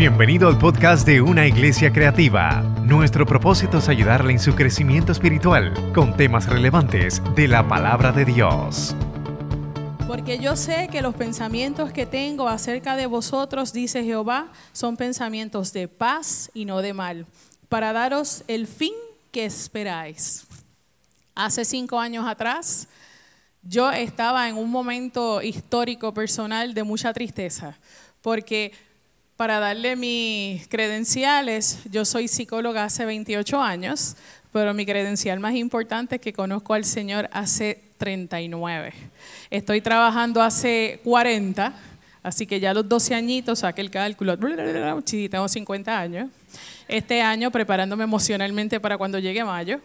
Bienvenido al podcast de Una Iglesia Creativa. Nuestro propósito es ayudarle en su crecimiento espiritual con temas relevantes de la palabra de Dios. Porque yo sé que los pensamientos que tengo acerca de vosotros, dice Jehová, son pensamientos de paz y no de mal, para daros el fin que esperáis. Hace cinco años atrás, yo estaba en un momento histórico personal de mucha tristeza, porque para darle mis credenciales, yo soy psicóloga hace 28 años, pero mi credencial más importante es que conozco al Señor hace 39. Estoy trabajando hace 40, así que ya los 12 añitos, saqué el cálculo, tengo 50 años. Este año preparándome emocionalmente para cuando llegue mayo,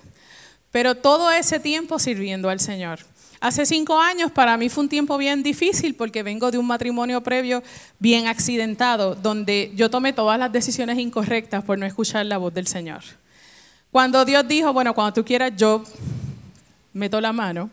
pero todo ese tiempo sirviendo al Señor. Hace cinco años para mí fue un tiempo bien difícil porque vengo de un matrimonio previo bien accidentado, donde yo tomé todas las decisiones incorrectas por no escuchar la voz del Señor. Cuando Dios dijo, bueno, cuando tú quieras, yo meto la mano,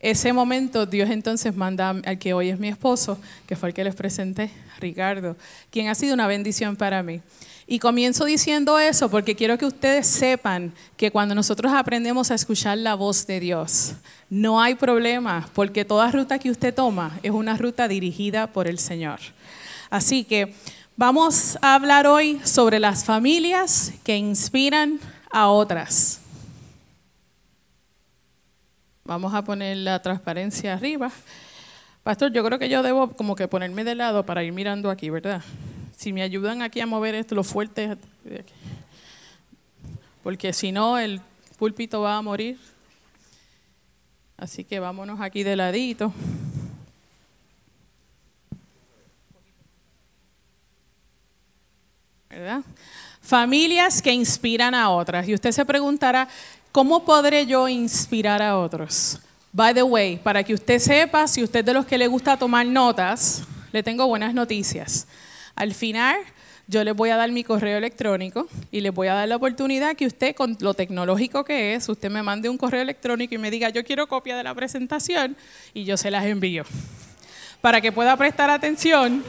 ese momento Dios entonces manda al que hoy es mi esposo, que fue el que les presenté, Ricardo, quien ha sido una bendición para mí. Y comienzo diciendo eso porque quiero que ustedes sepan que cuando nosotros aprendemos a escuchar la voz de Dios, no hay problema, porque toda ruta que usted toma es una ruta dirigida por el Señor. Así que vamos a hablar hoy sobre las familias que inspiran a otras. Vamos a poner la transparencia arriba. Pastor, yo creo que yo debo como que ponerme de lado para ir mirando aquí, ¿verdad? Si me ayudan aquí a mover esto, lo fuerte, porque si no el púlpito va a morir. Así que vámonos aquí de ladito. ¿Verdad? Familias que inspiran a otras. Y usted se preguntará, ¿cómo podré yo inspirar a otros? By the way, para que usted sepa, si usted es de los que le gusta tomar notas, le tengo buenas noticias. Al final, yo les voy a dar mi correo electrónico y les voy a dar la oportunidad que usted, con lo tecnológico que es, usted me mande un correo electrónico y me diga, yo quiero copia de la presentación y yo se las envío. Para que pueda prestar atención.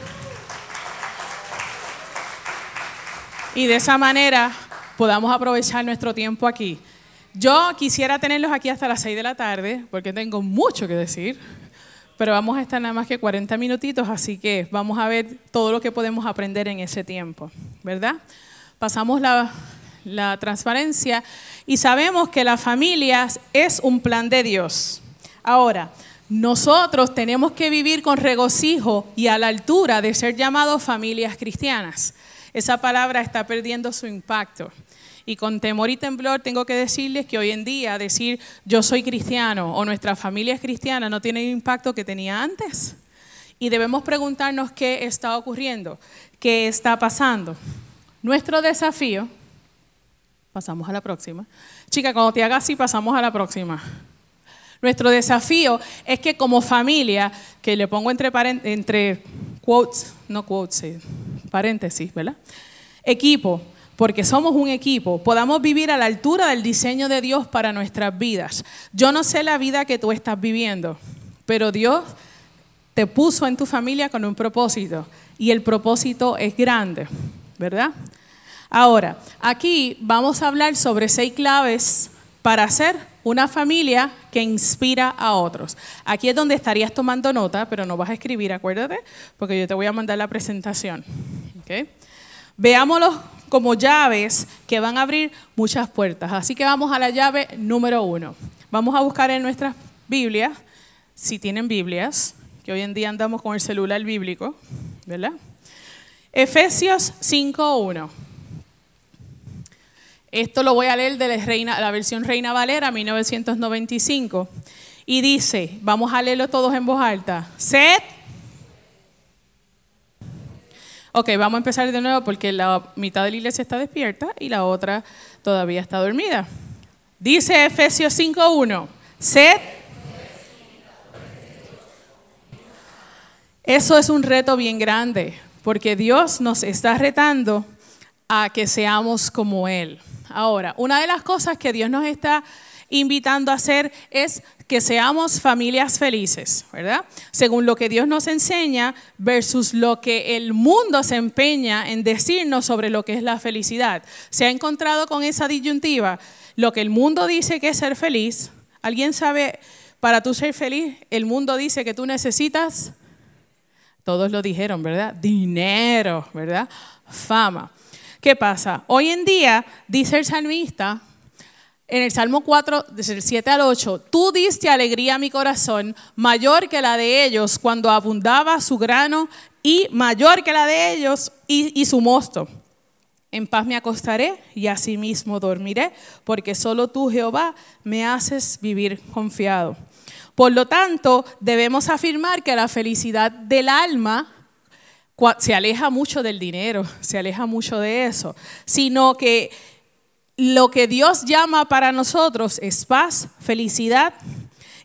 Y de esa manera podamos aprovechar nuestro tiempo aquí. Yo quisiera tenerlos aquí hasta las 6 de la tarde, porque tengo mucho que decir pero vamos a estar nada más que 40 minutitos, así que vamos a ver todo lo que podemos aprender en ese tiempo, ¿verdad? Pasamos la, la transparencia y sabemos que la familia es un plan de Dios. Ahora, nosotros tenemos que vivir con regocijo y a la altura de ser llamados familias cristianas. Esa palabra está perdiendo su impacto. Y con temor y temblor tengo que decirles que hoy en día decir yo soy cristiano o nuestra familia es cristiana no tiene el impacto que tenía antes. Y debemos preguntarnos qué está ocurriendo, qué está pasando. Nuestro desafío, pasamos a la próxima. Chica, cuando te hagas así, pasamos a la próxima. Nuestro desafío es que como familia, que le pongo entre, entre quotes, no quotes, eh, paréntesis, ¿verdad? Equipo, porque somos un equipo, podamos vivir a la altura del diseño de Dios para nuestras vidas. Yo no sé la vida que tú estás viviendo, pero Dios te puso en tu familia con un propósito y el propósito es grande, ¿verdad? Ahora, aquí vamos a hablar sobre seis claves para hacer una familia que inspira a otros. Aquí es donde estarías tomando nota, pero no vas a escribir, acuérdate, porque yo te voy a mandar la presentación. ¿okay? Veámoslo como llaves que van a abrir muchas puertas. Así que vamos a la llave número uno. Vamos a buscar en nuestras Biblias, si tienen Biblias, que hoy en día andamos con el celular bíblico, ¿verdad? Efesios 5.1. Esto lo voy a leer de la, la versión Reina Valera 1995. Y dice, vamos a leerlo todos en voz alta, sed Ok, vamos a empezar de nuevo porque la mitad de la iglesia está despierta y la otra todavía está dormida. Dice Efesios 5.1, sed. Eso es un reto bien grande porque Dios nos está retando a que seamos como Él. Ahora, una de las cosas que Dios nos está invitando a hacer es que seamos familias felices, ¿verdad? Según lo que Dios nos enseña versus lo que el mundo se empeña en decirnos sobre lo que es la felicidad. ¿Se ha encontrado con esa disyuntiva? Lo que el mundo dice que es ser feliz, ¿alguien sabe, para tú ser feliz, el mundo dice que tú necesitas, todos lo dijeron, ¿verdad? Dinero, ¿verdad? Fama. ¿Qué pasa? Hoy en día, dice el salmista, en el Salmo 4, desde el 7 al 8, tú diste alegría a mi corazón, mayor que la de ellos cuando abundaba su grano y mayor que la de ellos y, y su mosto. En paz me acostaré y asimismo dormiré, porque solo tú, Jehová, me haces vivir confiado. Por lo tanto, debemos afirmar que la felicidad del alma se aleja mucho del dinero, se aleja mucho de eso, sino que lo que Dios llama para nosotros es paz, felicidad.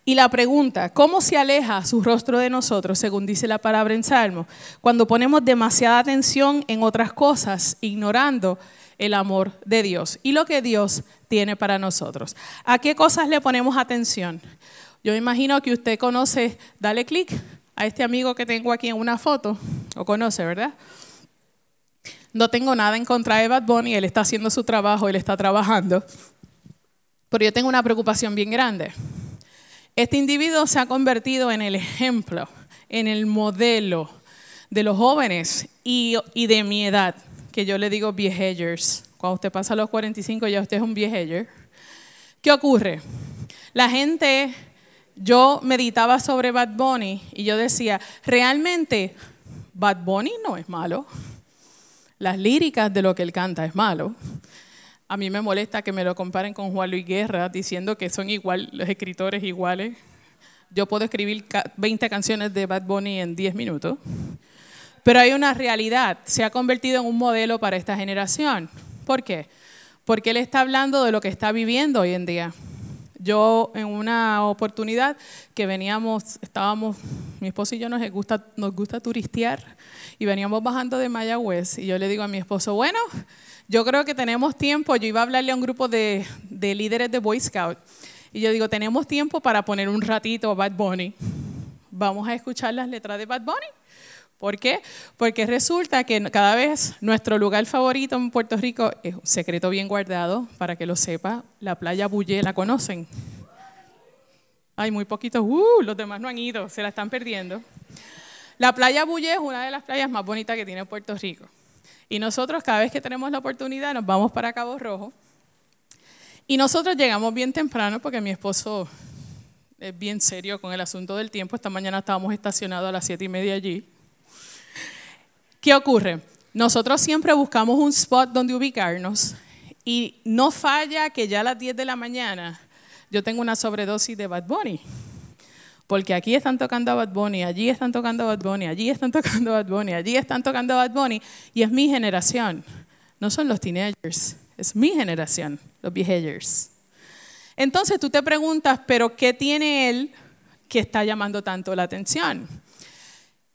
Y la pregunta, ¿cómo se aleja su rostro de nosotros, según dice la palabra en Salmo, cuando ponemos demasiada atención en otras cosas, ignorando el amor de Dios y lo que Dios tiene para nosotros? ¿A qué cosas le ponemos atención? Yo imagino que usted conoce, dale clic a este amigo que tengo aquí en una foto, o conoce, ¿verdad? No tengo nada en contra de Bad Bunny, él está haciendo su trabajo, él está trabajando. Pero yo tengo una preocupación bien grande. Este individuo se ha convertido en el ejemplo, en el modelo de los jóvenes y, de mi edad, que yo le digo behaviors. Cuando usted pasa a los 45 ya usted es un behavior. ¿Qué ocurre? La gente, yo meditaba sobre Bad Bunny y yo decía, realmente Bad Bunny no es malo las líricas de lo que él canta es malo. A mí me molesta que me lo comparen con Juan Luis Guerra diciendo que son igual, los escritores iguales. Yo puedo escribir 20 canciones de Bad Bunny en 10 minutos. Pero hay una realidad, se ha convertido en un modelo para esta generación. ¿Por qué? Porque él está hablando de lo que está viviendo hoy en día. Yo en una oportunidad que veníamos, estábamos, mi esposo y yo nos gusta, nos gusta turistear y veníamos bajando de Mayagüez y yo le digo a mi esposo, bueno, yo creo que tenemos tiempo, yo iba a hablarle a un grupo de, de líderes de Boy Scout y yo digo, tenemos tiempo para poner un ratito a Bad Bunny. Vamos a escuchar las letras de Bad Bunny. ¿Por qué? Porque resulta que cada vez nuestro lugar favorito en Puerto Rico es un secreto bien guardado, para que lo sepa, la playa Bullé, ¿la conocen? Hay muy poquitos, uh, los demás no han ido, se la están perdiendo. La playa Bullé es una de las playas más bonitas que tiene Puerto Rico. Y nosotros cada vez que tenemos la oportunidad nos vamos para Cabo Rojo. Y nosotros llegamos bien temprano porque mi esposo es bien serio con el asunto del tiempo. Esta mañana estábamos estacionados a las siete y media allí. ¿Qué ocurre? Nosotros siempre buscamos un spot donde ubicarnos y no falla que ya a las 10 de la mañana yo tengo una sobredosis de Bad Bunny. Porque aquí están tocando a Bad Bunny, allí están tocando a Bad Bunny, allí están tocando a Bad Bunny, allí están tocando a Bad Bunny. Y es mi generación. No son los teenagers, es mi generación, los behaviors. Entonces tú te preguntas, ¿pero qué tiene él que está llamando tanto la atención?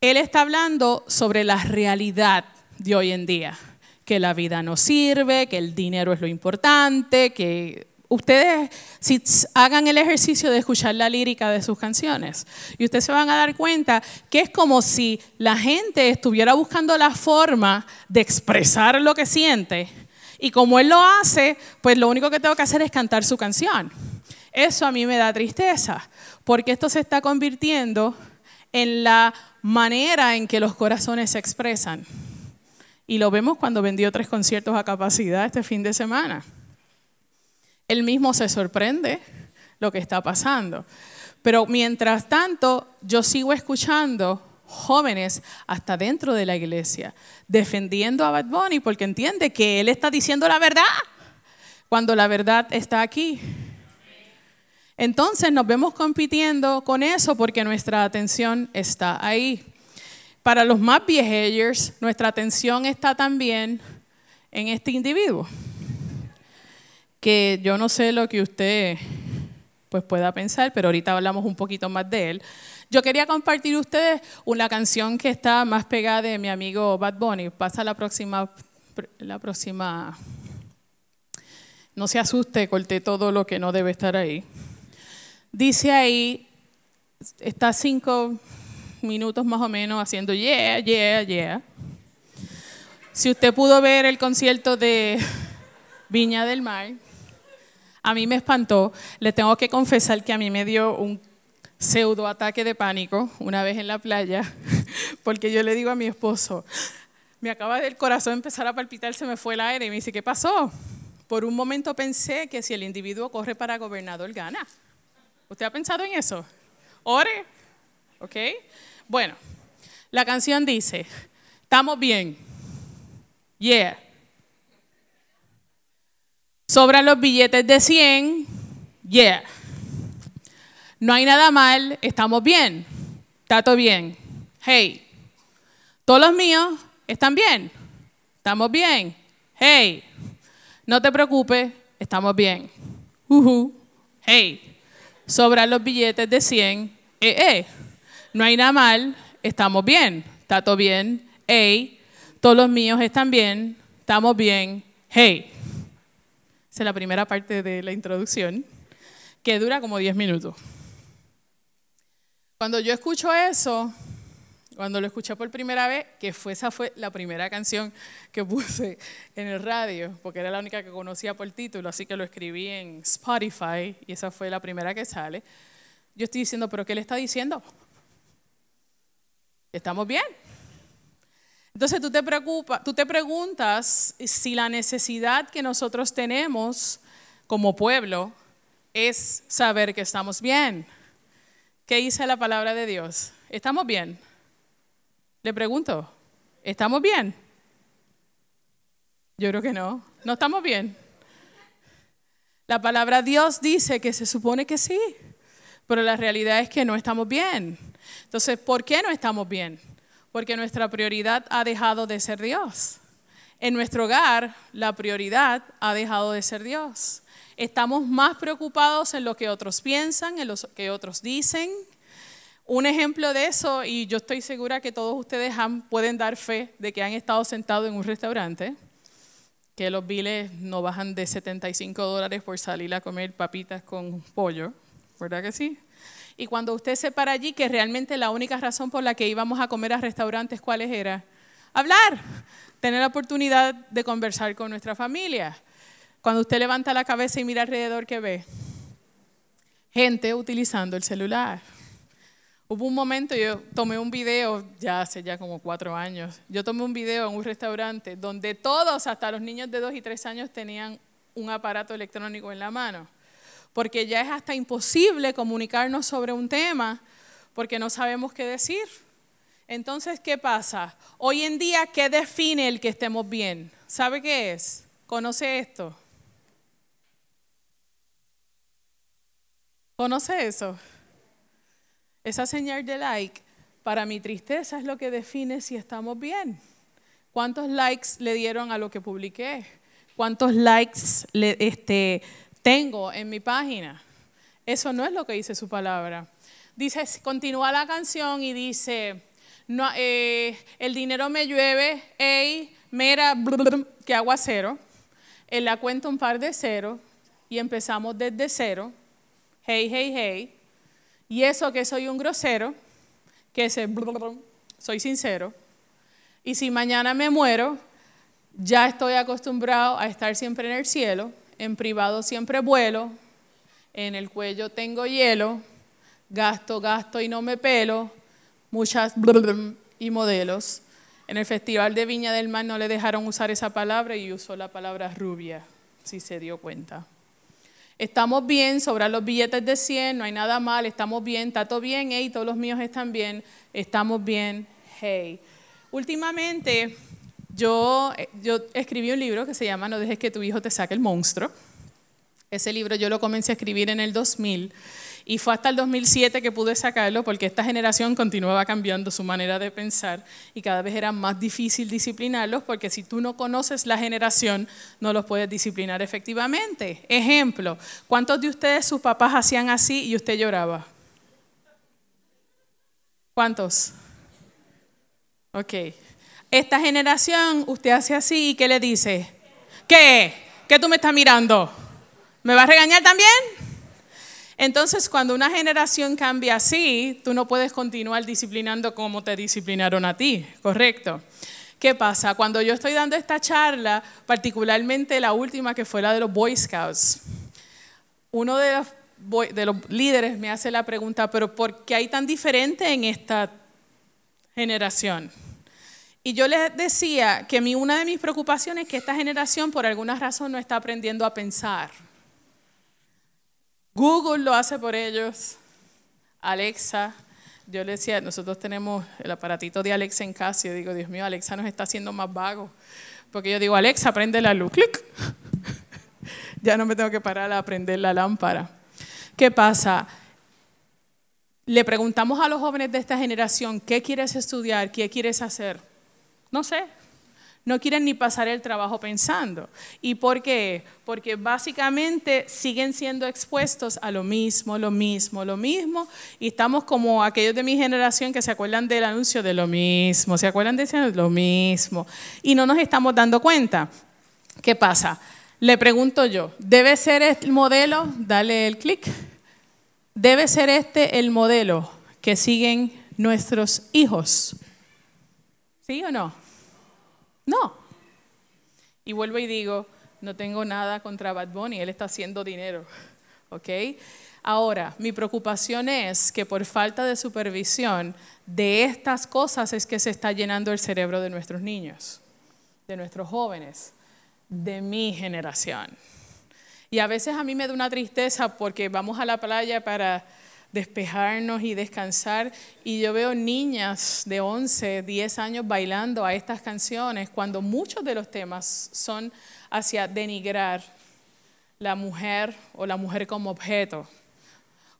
Él está hablando sobre la realidad de hoy en día, que la vida no sirve, que el dinero es lo importante, que ustedes si hagan el ejercicio de escuchar la lírica de sus canciones y ustedes se van a dar cuenta que es como si la gente estuviera buscando la forma de expresar lo que siente y como él lo hace, pues lo único que tengo que hacer es cantar su canción. Eso a mí me da tristeza, porque esto se está convirtiendo en la manera en que los corazones se expresan. Y lo vemos cuando vendió tres conciertos a capacidad este fin de semana. Él mismo se sorprende lo que está pasando. Pero mientras tanto, yo sigo escuchando jóvenes hasta dentro de la iglesia defendiendo a Bad Bunny porque entiende que él está diciendo la verdad cuando la verdad está aquí. Entonces nos vemos compitiendo con eso porque nuestra atención está ahí. Para los más behaviors, nuestra atención está también en este individuo. Que yo no sé lo que usted pues pueda pensar, pero ahorita hablamos un poquito más de él. Yo quería compartir ustedes una canción que está más pegada de mi amigo Bad Bunny. Pasa la próxima, la próxima No se asuste, corté todo lo que no debe estar ahí. Dice ahí, está cinco minutos más o menos haciendo yeah, yeah, yeah. Si usted pudo ver el concierto de Viña del Mar, a mí me espantó. Le tengo que confesar que a mí me dio un pseudo ataque de pánico una vez en la playa, porque yo le digo a mi esposo, me acaba del corazón empezar a palpitar, se me fue el aire y me dice, ¿qué pasó? Por un momento pensé que si el individuo corre para gobernador gana. ¿Usted ha pensado en eso? Ore, ¿ok? Bueno, la canción dice, estamos bien, yeah. Sobran los billetes de 100, yeah. No hay nada mal, estamos bien, todo bien, hey. Todos los míos están bien, estamos bien, hey. No te preocupes, estamos bien, uh hey. Sobran los billetes de 100, eh, eh. No hay nada mal, estamos bien, está todo bien, hey. Todos los míos están bien, estamos bien, hey. Esa es la primera parte de la introducción, que dura como 10 minutos. Cuando yo escucho eso, cuando lo escuché por primera vez, que fue, esa fue la primera canción que puse en el radio, porque era la única que conocía por título, así que lo escribí en Spotify y esa fue la primera que sale. Yo estoy diciendo, ¿pero qué le está diciendo? ¿Estamos bien? Entonces tú te, preocupa, tú te preguntas si la necesidad que nosotros tenemos como pueblo es saber que estamos bien. ¿Qué dice la palabra de Dios? ¿Estamos bien? Le pregunto, ¿estamos bien? Yo creo que no. No estamos bien. La palabra Dios dice que se supone que sí, pero la realidad es que no estamos bien. Entonces, ¿por qué no estamos bien? Porque nuestra prioridad ha dejado de ser Dios. En nuestro hogar, la prioridad ha dejado de ser Dios. Estamos más preocupados en lo que otros piensan, en lo que otros dicen. Un ejemplo de eso, y yo estoy segura que todos ustedes pueden dar fe de que han estado sentados en un restaurante, que los biles no bajan de 75 dólares por salir a comer papitas con pollo, ¿verdad que sí? Y cuando usted se para allí, que realmente la única razón por la que íbamos a comer a restaurantes, ¿cuáles era? Hablar, tener la oportunidad de conversar con nuestra familia. Cuando usted levanta la cabeza y mira alrededor, ¿qué ve? Gente utilizando el celular. Hubo un momento, yo tomé un video, ya hace ya como cuatro años, yo tomé un video en un restaurante donde todos, hasta los niños de dos y tres años, tenían un aparato electrónico en la mano. Porque ya es hasta imposible comunicarnos sobre un tema porque no sabemos qué decir. Entonces, ¿qué pasa? Hoy en día, ¿qué define el que estemos bien? ¿Sabe qué es? ¿Conoce esto? ¿Conoce eso? Esa señal de like, para mi tristeza, es lo que define si estamos bien. ¿Cuántos likes le dieron a lo que publiqué? ¿Cuántos likes este, tengo en mi página? Eso no es lo que dice su palabra. Dice, continúa la canción y dice, no, eh, el dinero me llueve, hey, mira, que aguacero. En la cuenta un par de ceros y empezamos desde cero hey, hey, hey. Y eso que soy un grosero, que soy sincero. Y si mañana me muero, ya estoy acostumbrado a estar siempre en el cielo, en privado siempre vuelo, en el cuello tengo hielo, gasto, gasto y no me pelo, muchas y modelos. En el Festival de Viña del Mar no le dejaron usar esa palabra y usó la palabra rubia, si se dio cuenta. Estamos bien, sobran los billetes de 100, no hay nada mal, estamos bien, está todo bien, hey, todos los míos están bien, estamos bien, hey. Últimamente yo, yo escribí un libro que se llama No dejes que tu hijo te saque el monstruo. Ese libro yo lo comencé a escribir en el 2000 y fue hasta el 2007 que pude sacarlo porque esta generación continuaba cambiando su manera de pensar y cada vez era más difícil disciplinarlos porque si tú no conoces la generación no los puedes disciplinar efectivamente. Ejemplo, ¿cuántos de ustedes sus papás hacían así y usted lloraba? ¿Cuántos? Ok. Esta generación, usted hace así y ¿qué le dice? ¿Qué? ¿Qué tú me estás mirando? ¿Me va a regañar también? Entonces, cuando una generación cambia así, tú no puedes continuar disciplinando como te disciplinaron a ti, ¿correcto? ¿Qué pasa? Cuando yo estoy dando esta charla, particularmente la última que fue la de los Boy Scouts, uno de los, de los líderes me hace la pregunta, pero ¿por qué hay tan diferente en esta generación? Y yo les decía que mi, una de mis preocupaciones es que esta generación por alguna razón no está aprendiendo a pensar. Google lo hace por ellos, Alexa. Yo le decía, nosotros tenemos el aparatito de Alexa en casa yo digo, Dios mío, Alexa nos está haciendo más vagos. Porque yo digo, Alexa, prende la luz, clic. ya no me tengo que parar a prender la lámpara. ¿Qué pasa? Le preguntamos a los jóvenes de esta generación, ¿qué quieres estudiar? ¿Qué quieres hacer? No sé, no quieren ni pasar el trabajo pensando. ¿Y por qué? Porque básicamente siguen siendo expuestos a lo mismo, lo mismo, lo mismo. Y estamos como aquellos de mi generación que se acuerdan del anuncio de lo mismo, se acuerdan de ese lo mismo. Y no nos estamos dando cuenta. ¿Qué pasa? Le pregunto yo, ¿debe ser el modelo? Dale el clic. ¿Debe ser este el modelo que siguen nuestros hijos? ¿Sí o no? No. Y vuelvo y digo, no tengo nada contra Bad Bunny, él está haciendo dinero. ¿Ok? Ahora, mi preocupación es que por falta de supervisión de estas cosas es que se está llenando el cerebro de nuestros niños, de nuestros jóvenes, de mi generación. Y a veces a mí me da una tristeza porque vamos a la playa para despejarnos y descansar. Y yo veo niñas de 11, 10 años bailando a estas canciones cuando muchos de los temas son hacia denigrar la mujer o la mujer como objeto.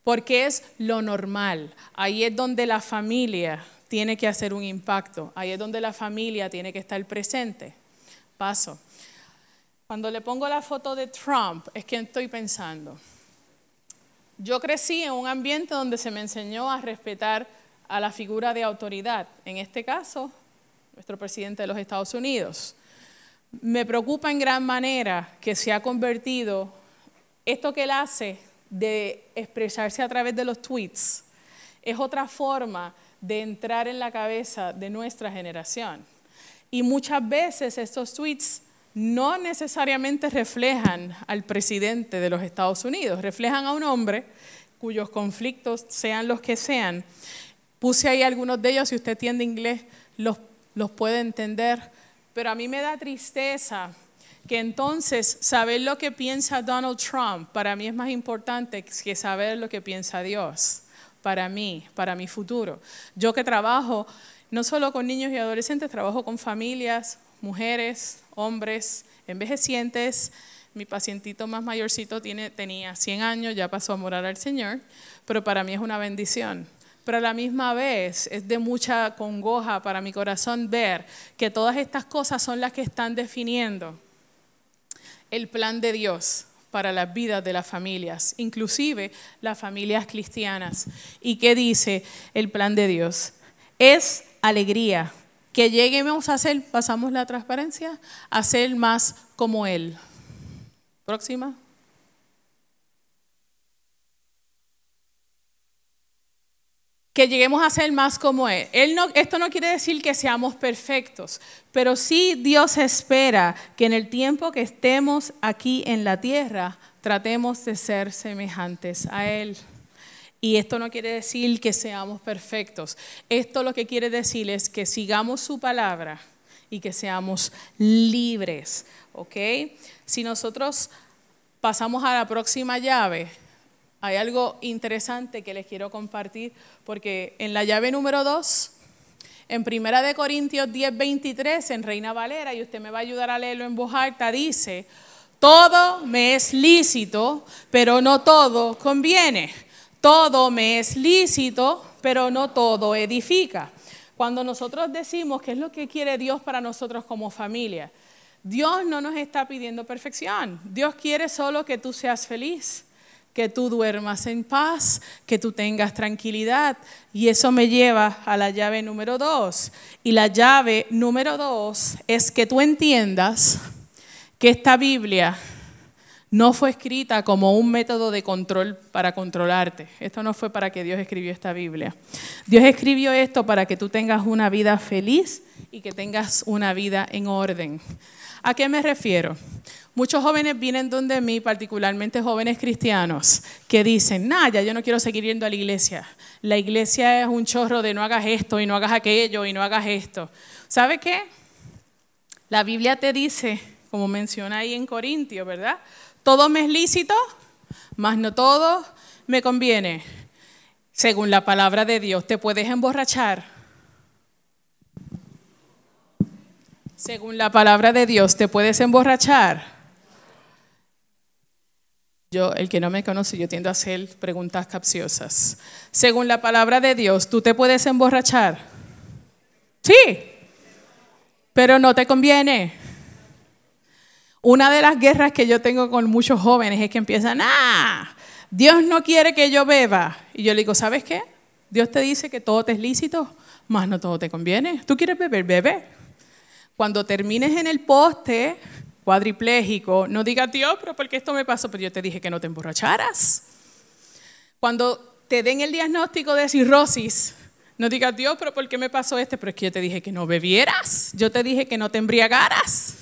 Porque es lo normal. Ahí es donde la familia tiene que hacer un impacto. Ahí es donde la familia tiene que estar presente. Paso. Cuando le pongo la foto de Trump, es que estoy pensando, yo crecí en un ambiente donde se me enseñó a respetar a la figura de autoridad, en este caso, nuestro presidente de los Estados Unidos. Me preocupa en gran manera que se ha convertido esto que él hace de expresarse a través de los tweets, es otra forma de entrar en la cabeza de nuestra generación. Y muchas veces estos tweets no necesariamente reflejan al presidente de los Estados Unidos, reflejan a un hombre cuyos conflictos sean los que sean. Puse ahí algunos de ellos, si usted entiende inglés, los, los puede entender, pero a mí me da tristeza que entonces saber lo que piensa Donald Trump para mí es más importante que saber lo que piensa Dios, para mí, para mi futuro. Yo que trabajo no solo con niños y adolescentes, trabajo con familias, mujeres, hombres, envejecientes. Mi pacientito más mayorcito tiene, tenía 100 años, ya pasó a morar al Señor, pero para mí es una bendición. Pero a la misma vez es de mucha congoja para mi corazón ver que todas estas cosas son las que están definiendo el plan de Dios para las vidas de las familias, inclusive las familias cristianas. ¿Y qué dice el plan de Dios? Es alegría, que lleguemos a ser, pasamos la transparencia, a ser más como Él. Próxima. que lleguemos a ser más como Él. Él no, esto no quiere decir que seamos perfectos, pero sí Dios espera que en el tiempo que estemos aquí en la tierra, tratemos de ser semejantes a Él. Y esto no quiere decir que seamos perfectos. Esto lo que quiere decir es que sigamos su palabra y que seamos libres. ¿Ok? Si nosotros pasamos a la próxima llave, hay algo interesante que les quiero compartir, porque en la llave número 2, en Primera de Corintios 10, 23, en Reina Valera, y usted me va a ayudar a leerlo en voz alta, dice, todo me es lícito, pero no todo conviene. Todo me es lícito, pero no todo edifica. Cuando nosotros decimos qué es lo que quiere Dios para nosotros como familia, Dios no nos está pidiendo perfección. Dios quiere solo que tú seas feliz, que tú duermas en paz, que tú tengas tranquilidad. Y eso me lleva a la llave número dos. Y la llave número dos es que tú entiendas que esta Biblia no fue escrita como un método de control para controlarte. Esto no fue para que Dios escribió esta Biblia. Dios escribió esto para que tú tengas una vida feliz y que tengas una vida en orden. ¿A qué me refiero? Muchos jóvenes vienen donde mí, particularmente jóvenes cristianos, que dicen, nah, ya yo no quiero seguir yendo a la iglesia. La iglesia es un chorro de no hagas esto y no hagas aquello y no hagas esto. ¿Sabe qué? La Biblia te dice, como menciona ahí en Corintio, ¿verdad? Todo me es lícito, mas no todo me conviene. Según la palabra de Dios, ¿te puedes emborrachar? Según la palabra de Dios, ¿te puedes emborrachar? Yo, el que no me conoce, yo tiendo a hacer preguntas capciosas. Según la palabra de Dios, ¿tú te puedes emborrachar? Sí, pero no te conviene. Una de las guerras que yo tengo con muchos jóvenes es que empiezan, ah, Dios no quiere que yo beba. Y yo le digo, ¿sabes qué? Dios te dice que todo te es lícito, más no todo te conviene. ¿Tú quieres beber? Bebe. Cuando termines en el poste, cuadripléjico, no digas, Dios, pero ¿por qué esto me pasó? Pero yo te dije que no te emborracharas. Cuando te den el diagnóstico de cirrosis, no digas, Dios, pero ¿por qué me pasó este? Pero es que yo te dije que no bebieras, yo te dije que no te embriagaras.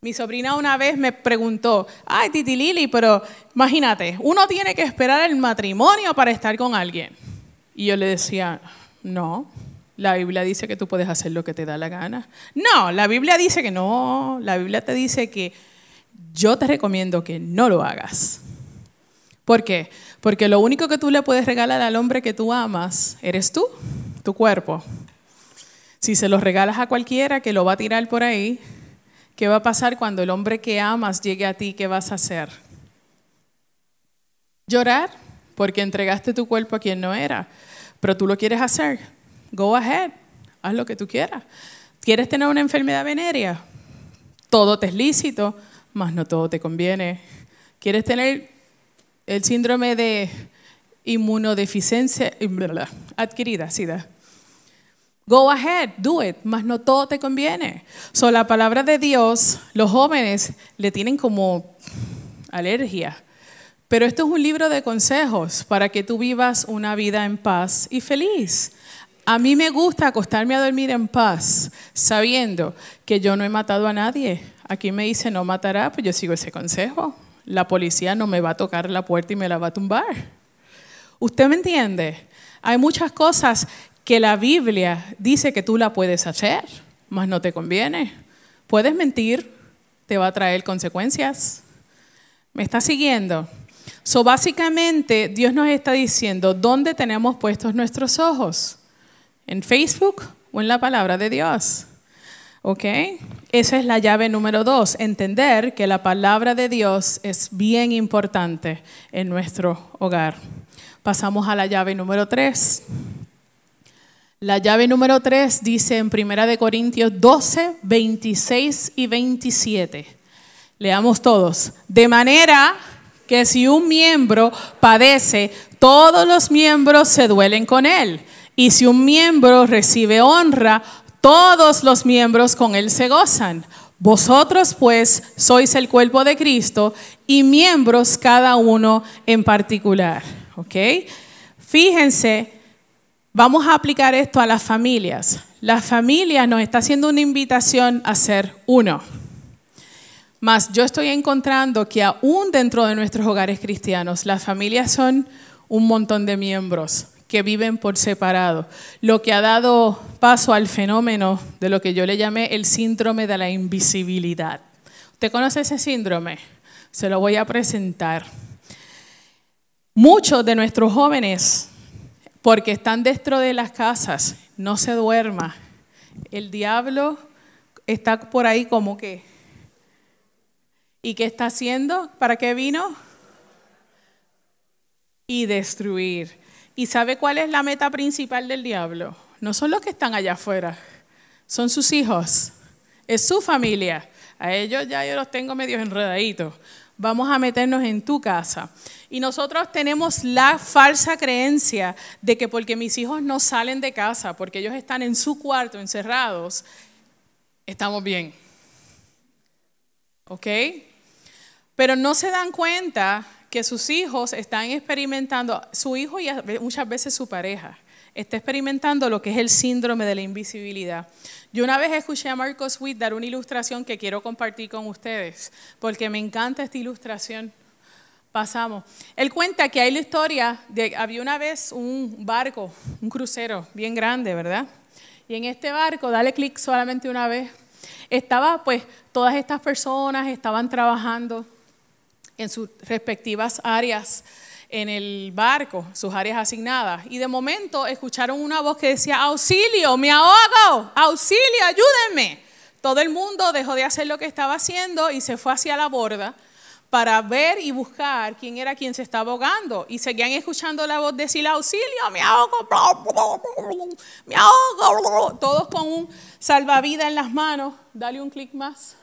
Mi sobrina una vez me preguntó, ay, Titi Lili, pero imagínate, uno tiene que esperar el matrimonio para estar con alguien. Y yo le decía, no, la Biblia dice que tú puedes hacer lo que te da la gana. No, la Biblia dice que no. La Biblia te dice que yo te recomiendo que no lo hagas. ¿Por qué? Porque lo único que tú le puedes regalar al hombre que tú amas eres tú, tu cuerpo. Si se lo regalas a cualquiera que lo va a tirar por ahí, ¿qué va a pasar cuando el hombre que amas llegue a ti? ¿Qué vas a hacer? Llorar porque entregaste tu cuerpo a quien no era, pero tú lo quieres hacer. Go ahead, haz lo que tú quieras. ¿Quieres tener una enfermedad venérea? Todo te es lícito, mas no todo te conviene. ¿Quieres tener el síndrome de inmunodeficiencia adquirida? Go ahead, do it, mas no todo te conviene. So, la palabra de Dios, los jóvenes le tienen como alergia. Pero esto es un libro de consejos para que tú vivas una vida en paz y feliz. A mí me gusta acostarme a dormir en paz, sabiendo que yo no he matado a nadie. Aquí me dice no matará, pues yo sigo ese consejo. La policía no me va a tocar la puerta y me la va a tumbar. ¿Usted me entiende? Hay muchas cosas que la Biblia dice que tú la puedes hacer, mas no te conviene. Puedes mentir, te va a traer consecuencias. ¿Me está siguiendo? So, básicamente, Dios nos está diciendo dónde tenemos puestos nuestros ojos en Facebook o en la palabra de Dios. ¿Ok? Esa es la llave número dos, entender que la palabra de Dios es bien importante en nuestro hogar. Pasamos a la llave número tres. La llave número tres dice en Primera de Corintios 12, 26 y 27. Leamos todos. De manera que si un miembro padece, todos los miembros se duelen con él. Y si un miembro recibe honra, todos los miembros con él se gozan. Vosotros pues sois el cuerpo de Cristo y miembros cada uno en particular. ¿Ok? Fíjense, vamos a aplicar esto a las familias. La familia nos está haciendo una invitación a ser uno. Mas yo estoy encontrando que aún dentro de nuestros hogares cristianos, las familias son un montón de miembros que viven por separado, lo que ha dado paso al fenómeno de lo que yo le llamé el síndrome de la invisibilidad. ¿Usted conoce ese síndrome? Se lo voy a presentar. Muchos de nuestros jóvenes, porque están dentro de las casas, no se duerma. El diablo está por ahí como que. ¿Y qué está haciendo? ¿Para qué vino? Y destruir. ¿Y sabe cuál es la meta principal del diablo? No son los que están allá afuera, son sus hijos, es su familia. A ellos ya yo los tengo medio enredaditos. Vamos a meternos en tu casa. Y nosotros tenemos la falsa creencia de que porque mis hijos no salen de casa, porque ellos están en su cuarto encerrados, estamos bien. ¿Ok? Pero no se dan cuenta que sus hijos están experimentando, su hijo y muchas veces su pareja, está experimentando lo que es el síndrome de la invisibilidad. Yo una vez escuché a Marcos Witt dar una ilustración que quiero compartir con ustedes, porque me encanta esta ilustración. Pasamos. Él cuenta que hay la historia de, había una vez un barco, un crucero bien grande, ¿verdad? Y en este barco, dale clic solamente una vez, estaba pues todas estas personas estaban trabajando en sus respectivas áreas en el barco, sus áreas asignadas. Y de momento escucharon una voz que decía, auxilio, me ahogo, auxilio, ayúdenme. Todo el mundo dejó de hacer lo que estaba haciendo y se fue hacia la borda para ver y buscar quién era quien se estaba ahogando. Y seguían escuchando la voz decir, auxilio, me ahogo, me ahogo. Todos con un salvavidas en las manos, dale un clic más,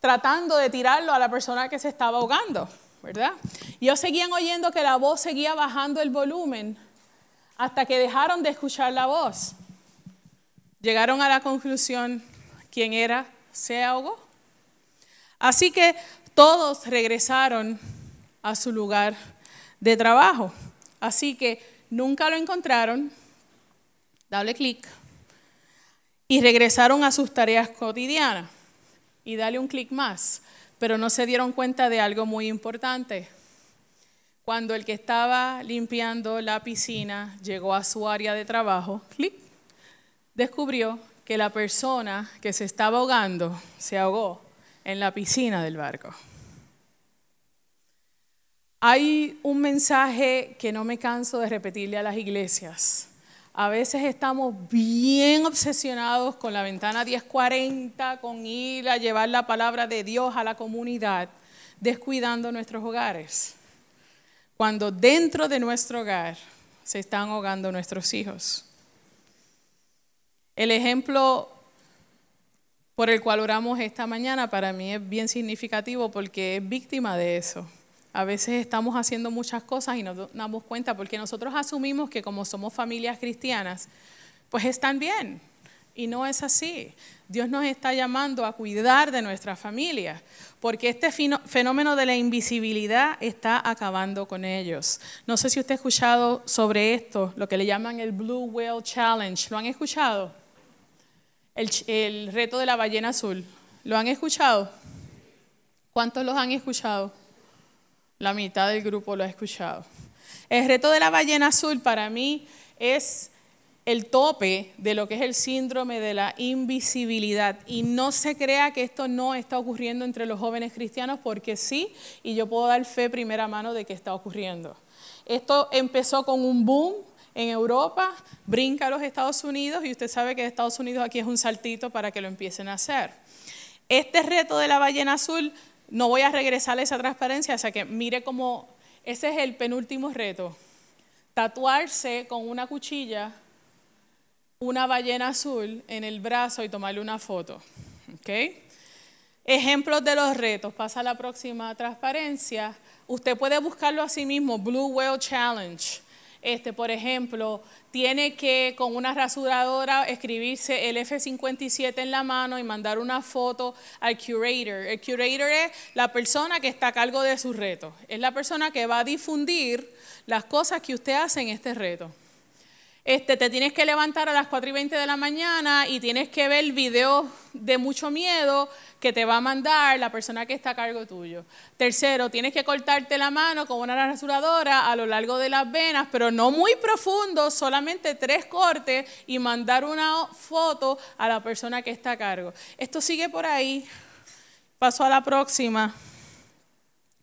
tratando de tirarlo a la persona que se estaba ahogando. ¿verdad? Y ellos seguían oyendo que la voz seguía bajando el volumen hasta que dejaron de escuchar la voz. Llegaron a la conclusión, ¿quién era? Se ahogó. Así que todos regresaron a su lugar de trabajo. Así que nunca lo encontraron, dale clic, y regresaron a sus tareas cotidianas. Y dale un clic más pero no se dieron cuenta de algo muy importante. Cuando el que estaba limpiando la piscina llegó a su área de trabajo, descubrió que la persona que se estaba ahogando se ahogó en la piscina del barco. Hay un mensaje que no me canso de repetirle a las iglesias. A veces estamos bien obsesionados con la ventana 1040, con ir a llevar la palabra de Dios a la comunidad, descuidando nuestros hogares. Cuando dentro de nuestro hogar se están ahogando nuestros hijos. El ejemplo por el cual oramos esta mañana para mí es bien significativo porque es víctima de eso. A veces estamos haciendo muchas cosas y nos damos cuenta porque nosotros asumimos que como somos familias cristianas, pues están bien. Y no es así. Dios nos está llamando a cuidar de nuestra familia, porque este fenómeno de la invisibilidad está acabando con ellos. No sé si usted ha escuchado sobre esto, lo que le llaman el Blue Whale Challenge. ¿Lo han escuchado? El, reto de la ballena azul. ¿Lo han escuchado? ¿Cuántos los han escuchado? la mitad del grupo lo ha escuchado. El reto de la ballena azul para mí es el tope de lo que es el síndrome de la invisibilidad. Y no se crea que esto no está ocurriendo entre los jóvenes cristianos, porque sí, y yo puedo dar fe primera mano de que está ocurriendo. Esto empezó con un boom en Europa, brinca a los Estados Unidos, y usted sabe que Estados Unidos aquí es un saltito para que lo empiecen a hacer. Este reto de la ballena azul no voy a regresar a esa transparencia, o sea que mire cómo ese es el penúltimo reto. Tatuarse con una cuchilla una ballena azul en el brazo y tomarle una foto. ¿Okay? Ejemplos de los retos. Pasa a la próxima transparencia. Usted puede buscarlo a sí mismo, Blue Whale Challenge. Este, por ejemplo, tiene que con una rasuradora escribirse el F57 en la mano y mandar una foto al curator. El curator es la persona que está a cargo de su reto. Es la persona que va a difundir las cosas que usted hace en este reto. Este, te tienes que levantar a las 4 y 20 de la mañana y tienes que ver videos de mucho miedo que te va a mandar la persona que está a cargo tuyo. Tercero, tienes que cortarte la mano con una rasuradora a lo largo de las venas, pero no muy profundo, solamente tres cortes y mandar una foto a la persona que está a cargo. Esto sigue por ahí. Paso a la próxima.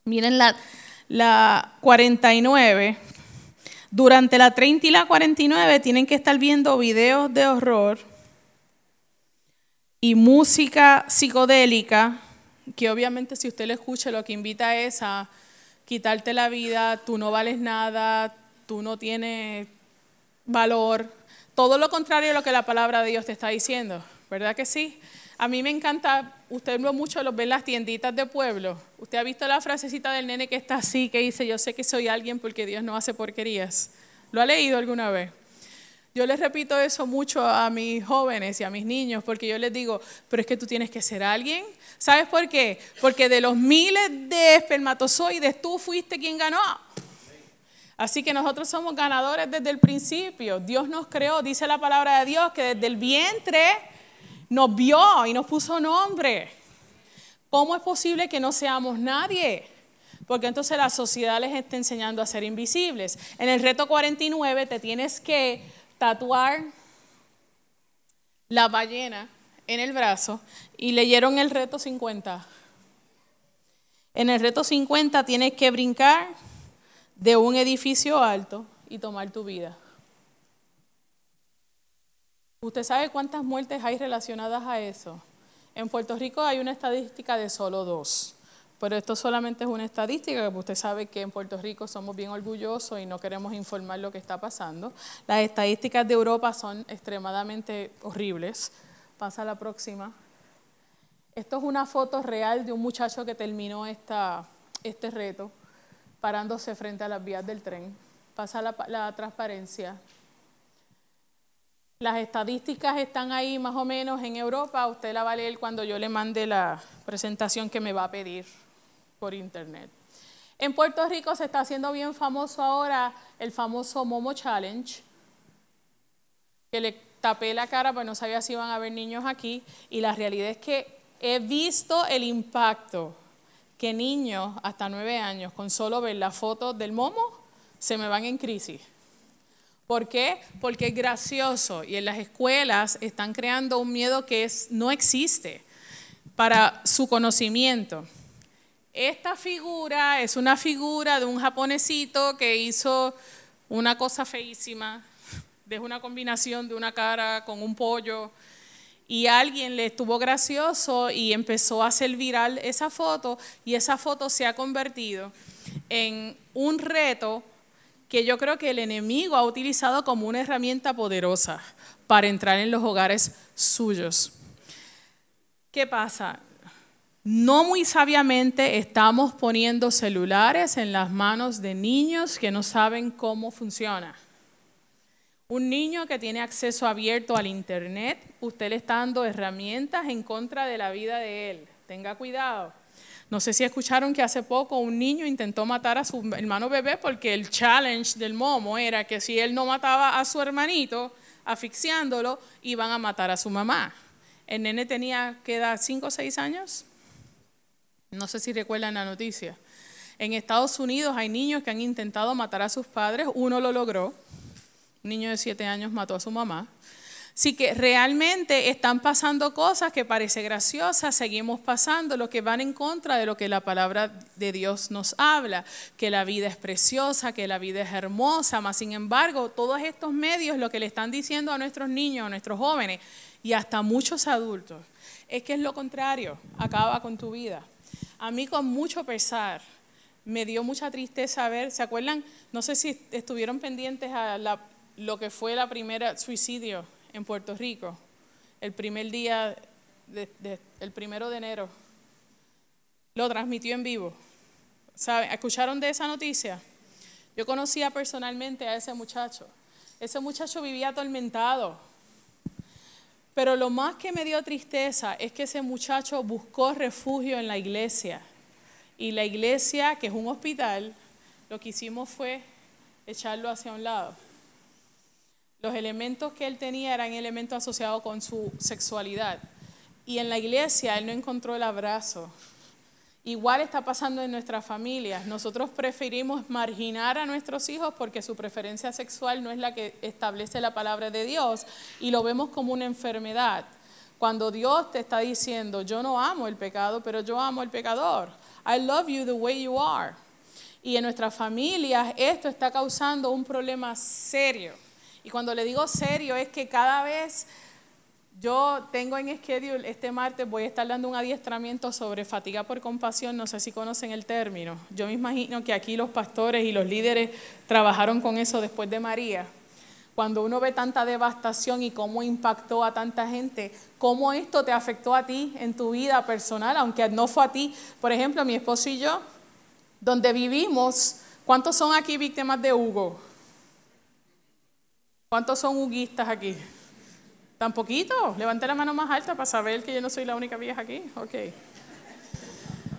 Miren la, la 49. Durante la 30 y la 49 tienen que estar viendo videos de horror y música psicodélica, que obviamente si usted le escucha lo que invita es a quitarte la vida, tú no vales nada, tú no tienes valor, todo lo contrario a lo que la palabra de Dios te está diciendo, ¿verdad que sí? A mí me encanta, usted ve mucho lo ve en las tienditas de pueblo. Usted ha visto la frasecita del nene que está así, que dice, yo sé que soy alguien porque Dios no hace porquerías. ¿Lo ha leído alguna vez? Yo les repito eso mucho a mis jóvenes y a mis niños porque yo les digo, pero es que tú tienes que ser alguien. ¿Sabes por qué? Porque de los miles de espermatozoides tú fuiste quien ganó. Así que nosotros somos ganadores desde el principio. Dios nos creó, dice la palabra de Dios, que desde el vientre nos vio y nos puso nombre. ¿Cómo es posible que no seamos nadie? Porque entonces la sociedad les está enseñando a ser invisibles. En el reto 49 te tienes que tatuar la ballena en el brazo y leyeron el reto 50. En el reto 50 tienes que brincar de un edificio alto y tomar tu vida. ¿Usted sabe cuántas muertes hay relacionadas a eso? En Puerto Rico hay una estadística de solo dos. Pero esto solamente es una estadística, porque usted sabe que en Puerto Rico somos bien orgullosos y no queremos informar lo que está pasando. Las estadísticas de Europa son extremadamente horribles. Pasa a la próxima. Esto es una foto real de un muchacho que terminó esta, este reto parándose frente a las vías del tren. Pasa la transparencia. Las estadísticas están ahí más o menos en Europa. Usted la va a leer cuando yo le mande la presentación que me va a pedir por internet. En Puerto Rico se está haciendo bien famoso ahora el famoso Momo Challenge, que le tapé la cara porque no sabía si iban a haber niños aquí, y la realidad es que he visto el impacto que niños hasta nueve años, con solo ver la foto del momo, se me van en crisis. ¿Por qué? Porque es gracioso y en las escuelas están creando un miedo que no existe para su conocimiento. Esta figura es una figura de un japonesito que hizo una cosa feísima, de una combinación de una cara con un pollo, y alguien le estuvo gracioso y empezó a hacer viral esa foto, y esa foto se ha convertido en un reto que yo creo que el enemigo ha utilizado como una herramienta poderosa para entrar en los hogares suyos. ¿Qué pasa? No muy sabiamente estamos poniendo celulares en las manos de niños que no saben cómo funciona. Un niño que tiene acceso abierto al Internet, usted le está dando herramientas en contra de la vida de él. Tenga cuidado. No sé si escucharon que hace poco un niño intentó matar a su hermano bebé porque el challenge del momo era que si él no mataba a su hermanito asfixiándolo, iban a matar a su mamá. El nene tenía, ¿qué edad? ¿Cinco o seis años? No sé si recuerdan la noticia. En Estados Unidos hay niños que han intentado matar a sus padres, uno lo logró, un niño de siete años mató a su mamá. Así que realmente están pasando cosas que parece graciosas, seguimos pasando lo que van en contra de lo que la palabra de Dios nos habla, que la vida es preciosa, que la vida es hermosa, mas sin embargo todos estos medios lo que le están diciendo a nuestros niños, a nuestros jóvenes y hasta muchos adultos, es que es lo contrario, acaba con tu vida. A mí con mucho pesar, me dio mucha tristeza ver, ¿se acuerdan? No sé si estuvieron pendientes a lo que fue la primera suicidio en Puerto Rico, el primer día, el primero de enero. Lo transmitió en vivo. ¿Saben? ¿Escucharon de esa noticia? Yo conocía personalmente a ese muchacho. Ese muchacho vivía atormentado pero lo más que me dio tristeza es que ese muchacho buscó refugio en la iglesia. Y la iglesia, que es un hospital, lo que hicimos fue echarlo hacia un lado. Los elementos que él tenía eran elementos asociados con su sexualidad. Y en la iglesia él no encontró el abrazo, Igual está pasando en nuestras familias. Nosotros preferimos marginar a nuestros hijos porque su preferencia sexual no es la que establece la palabra de Dios y lo vemos como una enfermedad. Cuando Dios te está diciendo, yo no amo el pecado, pero yo amo el pecador. I love you the way you are. Y en nuestras familias esto está causando un problema serio. Y cuando le digo serio es que cada vez yo tengo en schedule este martes, voy a estar dando un adiestramiento sobre fatiga por compasión, no sé si conocen el término. Yo me imagino que aquí los pastores y los líderes trabajaron con eso después de María. Cuando uno ve tanta devastación y cómo impactó a tanta gente, cómo esto te afectó a ti en tu vida personal, aunque no fue a ti. Por ejemplo, mi esposo y yo, donde vivimos, ¿cuántos son aquí víctimas de Hugo? ¿Cuántos son huguistas aquí? ¿Tan poquito? Levante la mano más alta para saber que yo no soy la única vieja aquí. Ok.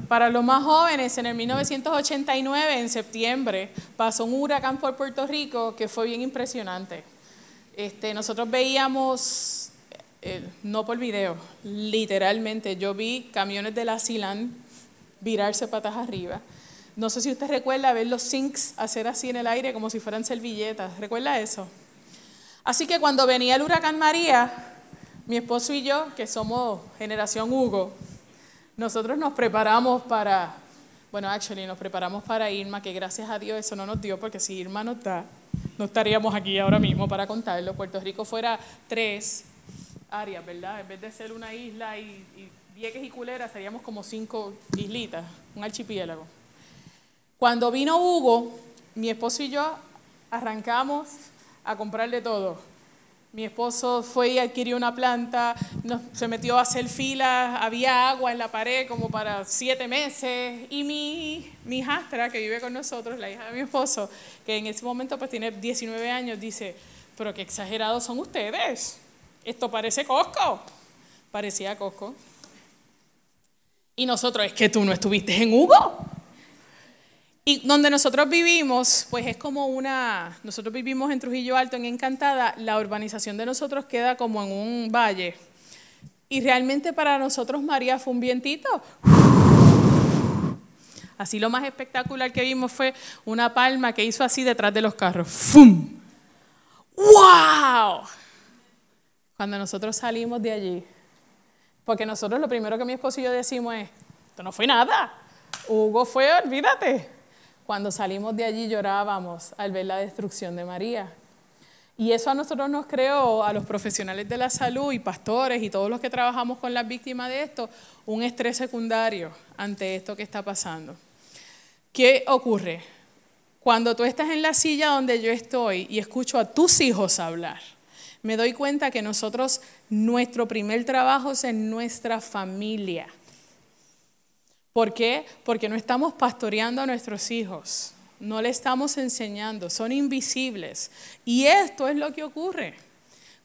Para los más jóvenes, en el 1989, en septiembre, pasó un huracán por Puerto Rico que fue bien impresionante. Este, nosotros veíamos, eh, no por video, literalmente, yo vi camiones de la SILAN virarse patas arriba. No sé si usted recuerda ver los sinks hacer así en el aire como si fueran servilletas. ¿Recuerda eso? Así que cuando venía el huracán María, mi esposo y yo, que somos generación Hugo, nosotros nos preparamos para, bueno, actually nos preparamos para Irma, que gracias a Dios eso no nos dio, porque si Irma no está, no estaríamos aquí ahora mismo para contarlo. Puerto Rico fuera tres áreas, ¿verdad? En vez de ser una isla y, y Vieques y Culera, seríamos como cinco islitas, un archipiélago. Cuando vino Hugo, mi esposo y yo arrancamos a comprarle todo. Mi esposo fue y adquirió una planta, se metió a hacer filas, había agua en la pared como para siete meses. Y mi, mi hijastra, que vive con nosotros, la hija de mi esposo, que en ese momento pues tiene 19 años, dice, pero qué exagerados son ustedes. Esto parece Costco. Parecía Costco. Y nosotros, es que tú no estuviste en Hugo. Y donde nosotros vivimos, pues es como una, nosotros vivimos en Trujillo Alto, en Encantada, la urbanización de nosotros queda como en un valle. Y realmente para nosotros María fue un vientito. Así lo más espectacular que vimos fue una palma que hizo así detrás de los carros. ¡Fum! ¡Wow! Cuando nosotros salimos de allí, porque nosotros lo primero que mi esposo y yo decimos es, esto no fue nada. Hugo fue, olvídate. Cuando salimos de allí llorábamos al ver la destrucción de María. Y eso a nosotros nos creó, a los profesionales de la salud y pastores y todos los que trabajamos con las víctimas de esto, un estrés secundario ante esto que está pasando. ¿Qué ocurre? Cuando tú estás en la silla donde yo estoy y escucho a tus hijos hablar, me doy cuenta que nosotros, nuestro primer trabajo es en nuestra familia. ¿Por qué? Porque no estamos pastoreando a nuestros hijos, no le estamos enseñando, son invisibles. Y esto es lo que ocurre.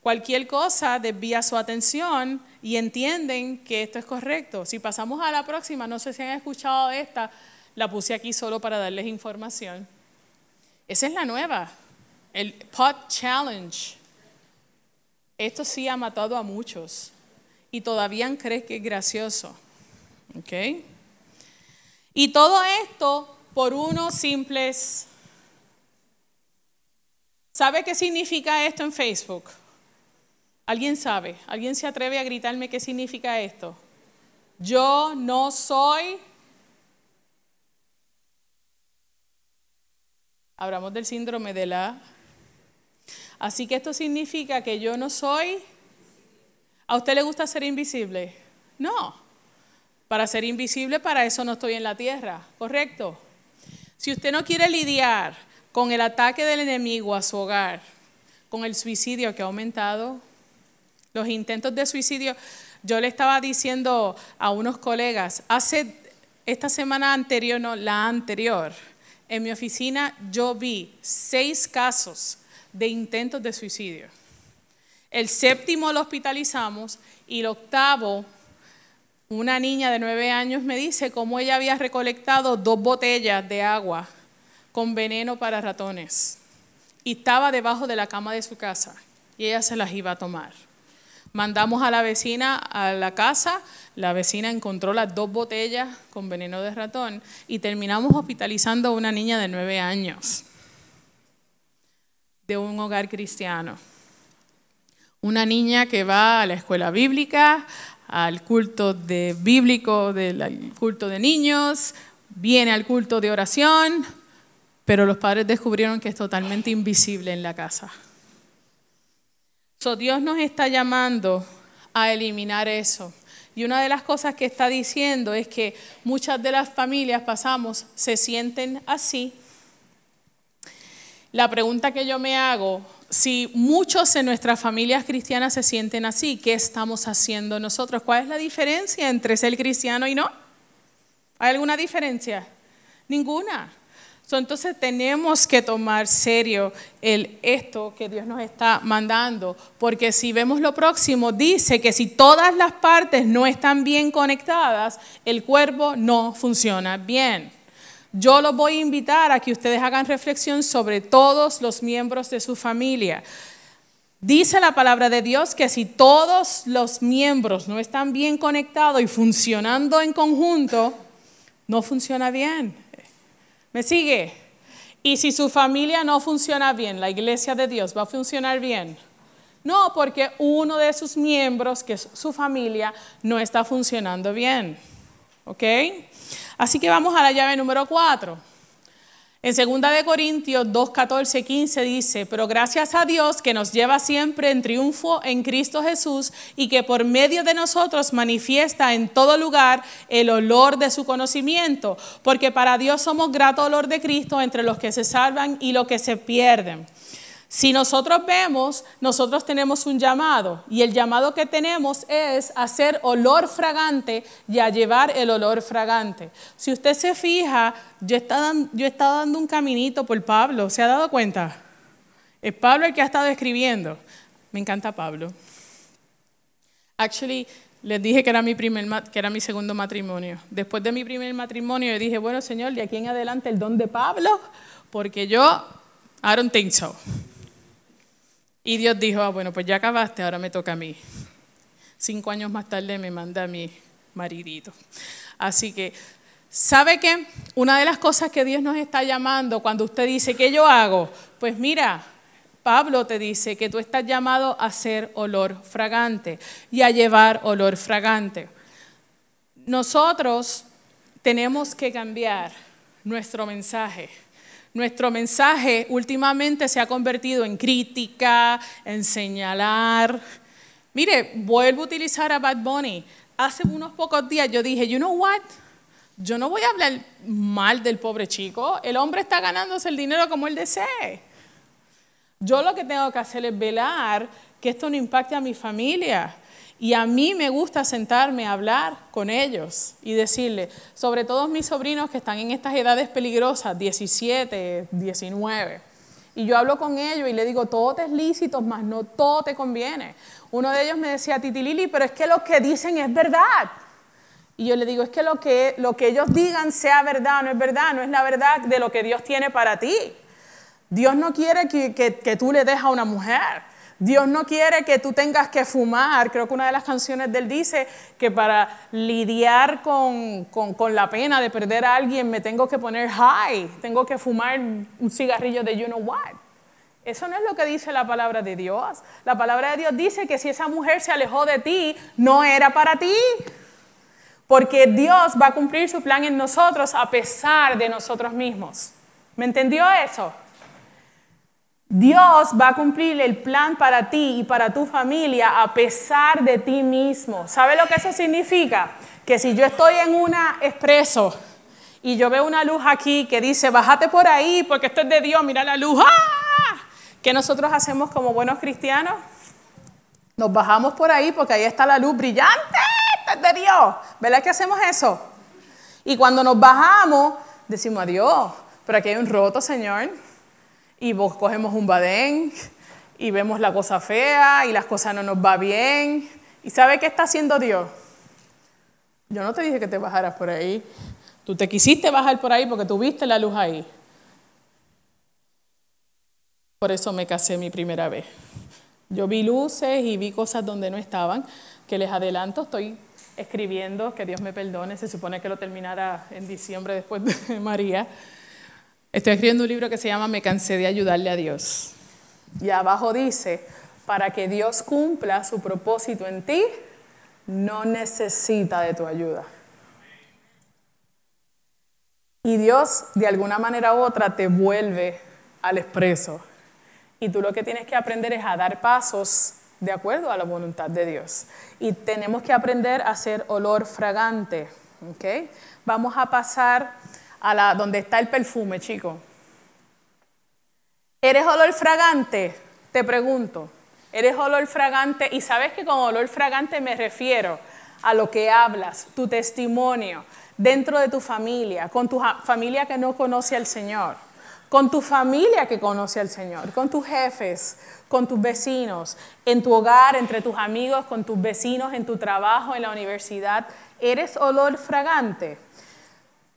Cualquier cosa desvía su atención y entienden que esto es correcto. Si pasamos a la próxima, no sé si han escuchado esta, la puse aquí solo para darles información. Esa es la nueva, el Pot Challenge. Esto sí ha matado a muchos y todavía creen que es gracioso. ¿Ok? Y todo esto por unos simples... ¿Sabe qué significa esto en Facebook? ¿Alguien sabe? ¿Alguien se atreve a gritarme qué significa esto? Yo no soy... Hablamos del síndrome de la... Así que esto significa que yo no soy... ¿A usted le gusta ser invisible? No. Para ser invisible, para eso no estoy en la tierra, ¿correcto? Si usted no quiere lidiar con el ataque del enemigo a su hogar, con el suicidio que ha aumentado, los intentos de suicidio, yo le estaba diciendo a unos colegas, hace esta semana anterior, no, la anterior, en mi oficina yo vi seis casos de intentos de suicidio. El séptimo lo hospitalizamos y el octavo una niña de nueve años me dice cómo ella había recolectado dos botellas de agua con veneno para ratones y estaba debajo de la cama de su casa y ella se las iba a tomar. Mandamos a la vecina a la casa, la vecina encontró las dos botellas con veneno de ratón y terminamos hospitalizando a una niña de nueve años de un hogar cristiano. Una niña que va a la escuela bíblica, al culto de bíblico, del culto de niños, viene al culto de oración, pero los padres descubrieron que es totalmente invisible en la casa. So, Dios nos está llamando a eliminar eso. Y una de las cosas que está diciendo es que muchas de las familias pasamos, se sienten así. La pregunta que yo me hago, si muchos en nuestras familias cristianas se sienten así, ¿qué estamos haciendo nosotros? ¿Cuál es la diferencia entre ser cristiano y no? ¿Hay alguna diferencia? Ninguna. entonces tenemos que tomar serio el, esto que Dios nos está mandando, porque si vemos lo próximo, dice que si todas las partes no están bien conectadas, el cuerpo no funciona bien. Yo los voy a invitar a que ustedes hagan reflexión sobre todos los miembros de su familia. Dice la palabra de Dios que si todos los miembros no están bien conectados y funcionando en conjunto, no funciona bien. ¿Me sigue? Y si su familia no funciona bien, la iglesia de Dios va a funcionar bien. No, porque uno de sus miembros, que es su familia, no está funcionando bien. ¿Ok? Así que vamos a la llave número cuatro. En 2 de Corintios 2, 14, 15 dice, pero gracias a Dios que nos lleva siempre en triunfo en Cristo Jesús y que por medio de nosotros manifiesta en todo lugar el olor de su conocimiento, porque para Dios somos grato olor de Cristo entre los que se salvan y los que se pierden. Si nosotros vemos, nosotros tenemos un llamado y el llamado que tenemos es hacer olor fragante y a llevar el olor fragante. Si usted se fija, yo he estado, dando un caminito por Pablo, ¿se ha dado cuenta? Es Pablo el que ha estado escribiendo. Me encanta Pablo. Actually, les dije que era mi, primer, que era mi segundo matrimonio. Después de mi primer matrimonio, yo dije, bueno, Señor, de aquí en adelante el don de Pablo, porque yo, I don't think so. Y Dios dijo, ah, bueno, pues ya acabaste, ahora me toca a mí. Cinco años más tarde me manda a mi maridito. Así que, ¿sabe qué? Una de las cosas que Dios nos está llamando cuando usted dice, ¿qué yo hago? Pues mira, Pablo te dice que tú estás llamado a ser olor fragante y a llevar olor fragante. Nosotros tenemos que cambiar nuestro mensaje nuestro mensaje últimamente se ha convertido en crítica, en señalar. Mire, vuelvo a utilizar a Bad Bunny. Hace unos pocos días yo dije, you know what? Yo no voy a hablar mal del pobre chico. El hombre está ganándose el dinero como él desee. Yo lo que tengo que hacer es velar que esto no impacte a mi familia. Y a mí me gusta sentarme a hablar con ellos y decirle, sobre todo mis sobrinos que están en estas edades peligrosas, 17, 19. Y yo hablo con ellos y le digo, todo te es lícito, más no todo te conviene. Uno de ellos me decía, Titi Lili, pero es que lo que dicen es verdad. Y yo le digo, es que lo que, lo que ellos digan sea verdad, no es verdad, no es la verdad de lo que Dios tiene para ti. Dios no quiere que, que, que tú le dejes a una mujer. Dios no quiere que tú tengas que fumar. Creo que una de las canciones de él dice que para lidiar con, la pena de perder a alguien me tengo que poner high, tengo que fumar un cigarrillo de you know what. Eso no es lo que dice la palabra de Dios. La palabra de Dios dice que si esa mujer se alejó de ti, no era para ti. Porque Dios va a cumplir su plan en nosotros a pesar de nosotros mismos. ¿Me entendió eso? Dios va a cumplir el plan para ti y para tu familia a pesar de ti mismo. ¿Sabe lo que eso significa? Que si yo estoy en una expreso y yo veo una luz aquí que dice, bájate por ahí porque esto es de Dios, mira la luz. ¡Ah! ¿Qué nosotros hacemos como buenos cristianos? Nos bajamos por ahí porque ahí está la luz brillante, esto es de Dios. ¿Verdad que hacemos eso? Y cuando nos bajamos, decimos, adiós, pero aquí hay un roto, Señor y vos cogemos un badén y vemos la cosa fea y las cosas no nos va bien. ¿Y sabe qué está haciendo Dios? Yo no te dije que te bajaras por ahí. Tú te quisiste bajar por ahí porque tuviste la luz ahí. Por eso me casé mi primera vez. Yo vi luces y vi cosas donde no estaban, que les adelanto, estoy escribiendo, que Dios me perdone, se supone que lo terminara en diciembre después de María. Estoy escribiendo un libro que se llama Me cansé de ayudarle a Dios. Y abajo dice, para que Dios cumpla su propósito en ti, no necesita de tu ayuda. Y Dios, de alguna manera u otra, te vuelve al expreso. Y tú lo que tienes que aprender es a dar pasos de acuerdo a la voluntad de Dios. Y tenemos que aprender a hacer olor fragante. ¿okay? Vamos a pasar a donde está el perfume, chico. ¿Eres olor fragante? Te pregunto. ¿Eres olor fragante? Y sabes que con olor fragante me refiero a lo que hablas, tu testimonio, dentro de tu familia, con tu familia que no conoce al Señor, con tu familia que conoce al Señor, con tus jefes, con tus vecinos, en tu hogar, entre tus amigos, con tus vecinos, en tu trabajo, en la universidad. ¿Eres olor fragante?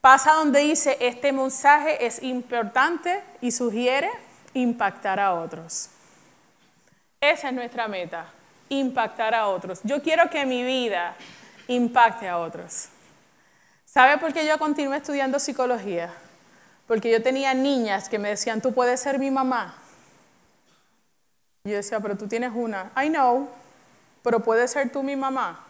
Pasa donde dice, este mensaje es importante y sugiere impactar a otros. Esa es nuestra meta, impactar a otros. Yo quiero que mi vida impacte a otros. ¿Sabe por qué yo continué estudiando psicología? Porque yo tenía niñas que me decían, tú puedes ser mi mamá. Yo decía, pero tú tienes una. I know, pero puedes ser tú mi mamá.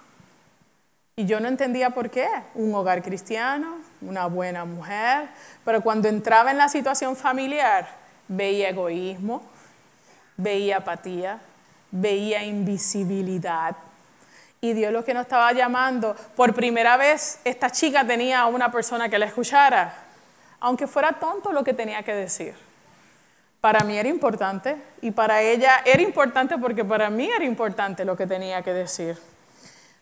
Y yo no entendía por qué. Un hogar cristiano, una buena mujer. Pero cuando entraba en la situación familiar, veía egoísmo, veía apatía, veía invisibilidad. Y Dios lo que nos estaba llamando, por primera vez esta chica tenía a una persona que la escuchara, aunque fuera tonto lo que tenía que decir. Para mí era importante y para ella era importante porque para mí era importante lo que tenía que decir.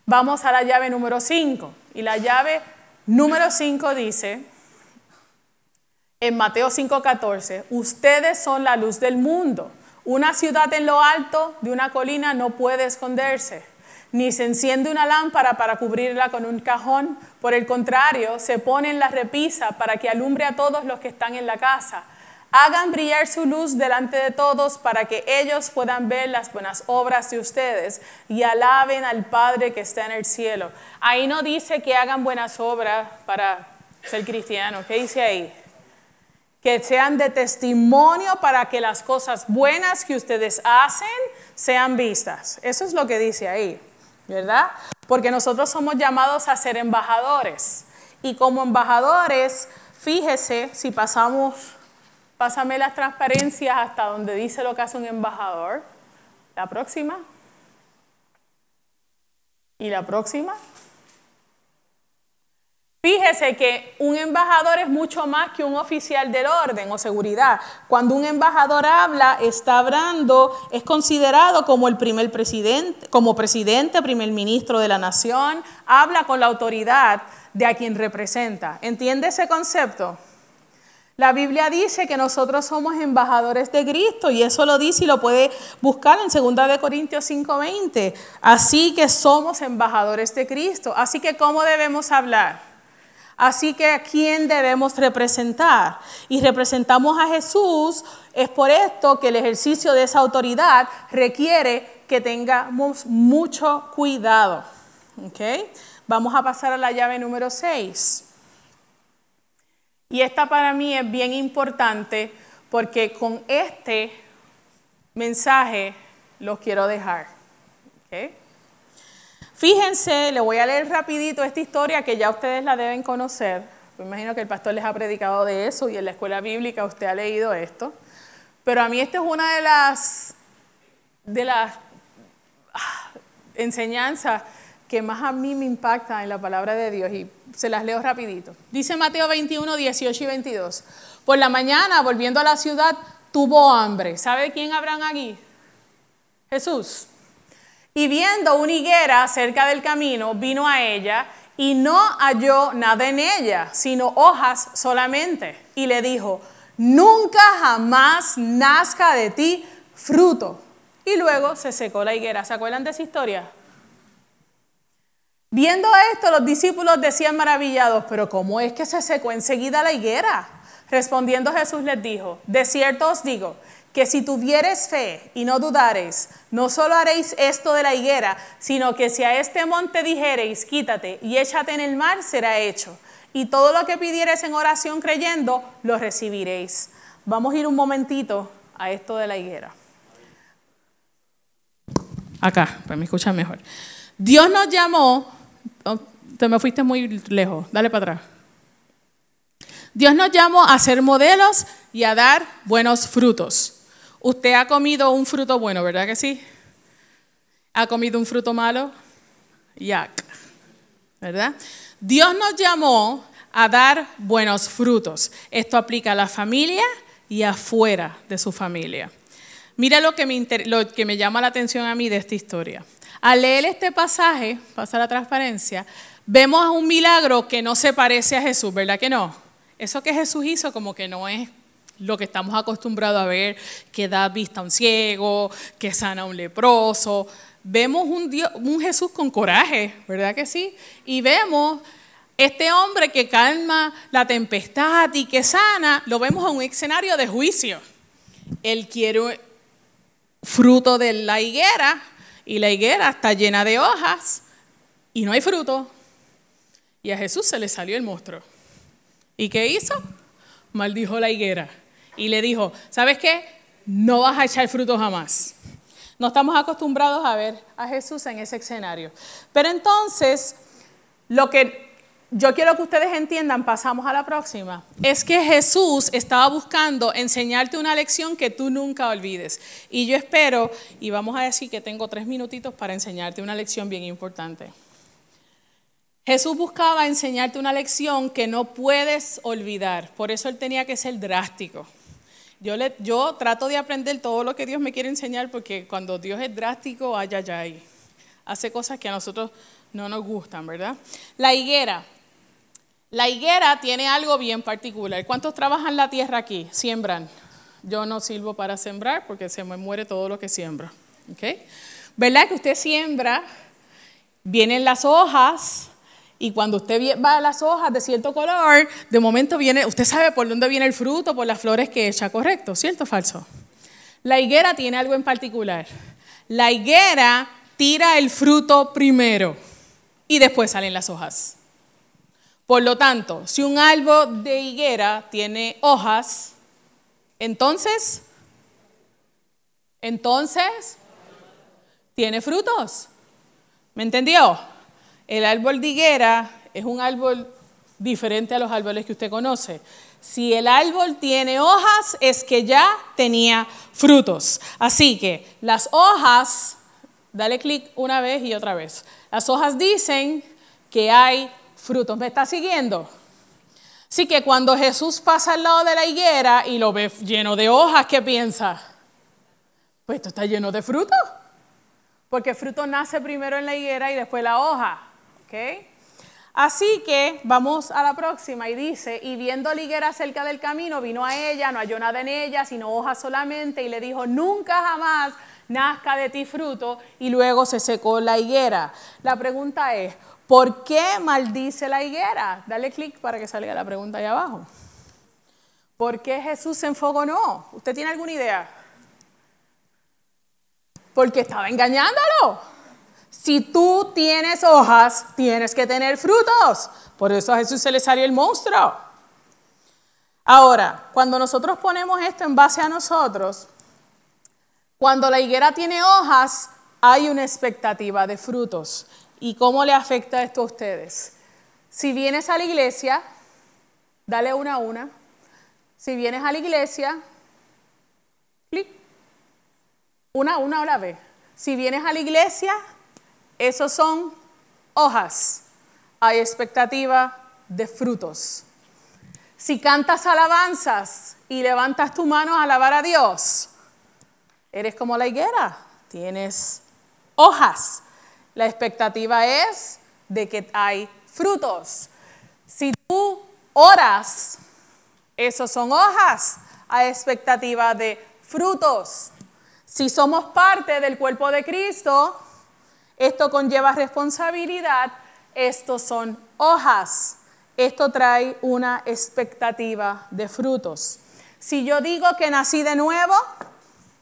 Vamos a la llave número 5. Y la llave número 5 dice, en Mateo 5:14, ustedes son la luz del mundo. Una ciudad en lo alto de una colina no puede esconderse, ni se enciende una lámpara para cubrirla con un cajón. Por el contrario, se pone en la repisa para que alumbre a todos los que están en la casa. Hagan brillar su luz delante de todos para que ellos puedan ver las buenas obras de ustedes y alaben al Padre que está en el cielo. Ahí no dice que hagan buenas obras para ser cristiano. ¿Qué dice ahí? Que sean de testimonio para que las cosas buenas que ustedes hacen sean vistas. Eso es lo que dice ahí, ¿verdad? Porque nosotros somos llamados a ser embajadores. Y como embajadores, fíjese si pasamos Pásame las transparencias hasta donde dice lo que hace un embajador. La próxima. Y la próxima. Fíjese que un embajador es mucho más que un oficial del orden o seguridad. Cuando un embajador habla, está hablando, es considerado como el primer presidente, como presidente, primer ministro de la nación, habla con la autoridad de a quien representa. ¿Entiende ese concepto? La Biblia dice que nosotros somos embajadores de Cristo y eso lo dice y lo puede buscar en 2 Corintios 5:20. Así que somos embajadores de Cristo. Así que ¿cómo debemos hablar? Así que a quién debemos representar. Y representamos a Jesús. Es por esto que el ejercicio de esa autoridad requiere que tengamos mucho cuidado. ¿Okay? Vamos a pasar a la llave número 6. Y esta para mí es bien importante porque con este mensaje los quiero dejar. Fíjense, le voy a leer rapidito esta historia que ya ustedes la deben conocer. Me imagino que el pastor les ha predicado de eso y en la escuela bíblica usted ha leído esto. Pero a mí esta es una de las, de las ah, enseñanzas que más a mí me impacta en la palabra de Dios y se las leo rapidito. Dice Mateo 21, 18 y 22. Por la mañana, volviendo a la ciudad, tuvo hambre. ¿Sabe quién habrán aquí? Jesús. Y viendo una higuera cerca del camino, vino a ella y no halló nada en ella, sino hojas solamente. Y le dijo, nunca jamás nazca de ti fruto. Y luego se secó la higuera. ¿Se acuerdan de esa historia? Viendo esto, los discípulos decían maravillados, pero ¿cómo es que se secó enseguida la higuera? Respondiendo Jesús les dijo, de cierto os digo, que si tuvieres fe y no dudareis, no solo haréis esto de la higuera, sino que si a este monte dijereis, quítate y échate en el mar, será hecho. Y todo lo que pidiereis en oración creyendo, lo recibiréis. Vamos a ir un momentito a esto de la higuera. Acá, para me escuchar mejor. Dios nos llamó Oh, te me fuiste muy lejos, dale para atrás. Dios nos llamó a ser modelos y a dar buenos frutos. Usted ha comido un fruto bueno, ¿verdad que sí? ¿Ha comido un fruto malo? Yak. ¿Verdad? Dios nos llamó a dar buenos frutos. Esto aplica a la familia y afuera de su familia. Mira lo que me, lo que me llama la atención a mí de esta historia. Al leer este pasaje, pasa la transparencia, vemos un milagro que no se parece a Jesús, ¿verdad que no? Eso que Jesús hizo como que no es lo que estamos acostumbrados a ver, que da vista a un ciego, que sana a un leproso. Vemos un, Jesús con coraje, ¿verdad que sí? Y vemos este hombre que calma la tempestad y que sana, lo vemos en un escenario de juicio. Él quiere fruto de la higuera y la higuera está llena de hojas y no hay fruto. Y a Jesús se le salió el monstruo. ¿Y qué hizo? Maldijo la higuera y le dijo, ¿sabes qué? No vas a echar fruto jamás. No estamos acostumbrados a ver a Jesús en ese escenario. Pero entonces, lo que yo quiero que ustedes entiendan, pasamos a la próxima, es que Jesús estaba buscando enseñarte una lección que tú nunca olvides. Y yo espero, y vamos a decir que tengo tres minutitos para enseñarte una lección bien importante. Jesús buscaba enseñarte una lección que no puedes olvidar, por eso él tenía que ser drástico. Yo, le, yo trato de aprender todo lo que Dios me quiere enseñar porque cuando Dios es drástico, ay, ay, ay, hace cosas que a nosotros no nos gustan, ¿verdad? La higuera. La higuera tiene algo bien particular. ¿Cuántos trabajan la tierra aquí? Siembran. Yo no sirvo para sembrar porque se me muere todo lo que siembro. ¿Okay? ¿Verdad que usted siembra? Vienen las hojas y cuando usted va a las hojas de cierto color, de momento viene, usted sabe por dónde viene el fruto, por las flores que echa, ¿correcto? ¿Cierto o falso? La higuera tiene algo en particular. La higuera tira el fruto primero y después salen las hojas. Por lo tanto, si un árbol de higuera tiene hojas, entonces, entonces, tiene frutos. ¿Me entendió? El árbol de higuera es un árbol diferente a los árboles que usted conoce. Si el árbol tiene hojas, es que ya tenía frutos. Así que las hojas, dale clic una vez y otra vez. Las hojas dicen que hay frutos. ¿Me está siguiendo? Así que cuando Jesús pasa al lado de la higuera y lo ve lleno de hojas, ¿qué piensa? Pues esto está lleno de frutos. Porque el fruto nace primero en la higuera y después la hoja. Así que vamos a la próxima y dice, y viendo la higuera cerca del camino, vino a ella, no halló nada en ella, sino hojas solamente, y le dijo, nunca jamás nazca de ti fruto, y luego se secó la higuera. La pregunta es, ¿Por qué maldice la higuera? Dale clic para que salga la pregunta ahí abajo. ¿Por qué Jesús se no? ¿Usted tiene alguna idea? Porque estaba engañándolo. Si tú tienes hojas, tienes que tener frutos. Por eso a Jesús se le salió el monstruo. Ahora, cuando nosotros ponemos esto en base a nosotros, cuando la higuera tiene hojas, hay una expectativa de frutos. ¿Y cómo le afecta esto a ustedes? Si vienes a la iglesia, dale una a una. Si vienes a la iglesia, clic. Una a una a la vez. Si vienes a la iglesia, esos son hojas. Hay expectativa de frutos. Si cantas alabanzas y levantas tu mano a alabar a Dios, eres como la higuera, tienes hojas la expectativa es de que hay frutos. Si tú oras, esos son hojas a expectativa de frutos. Si somos parte del cuerpo de Cristo, esto conlleva responsabilidad, estos son hojas. Esto trae una expectativa de frutos. Si yo digo que nací de nuevo,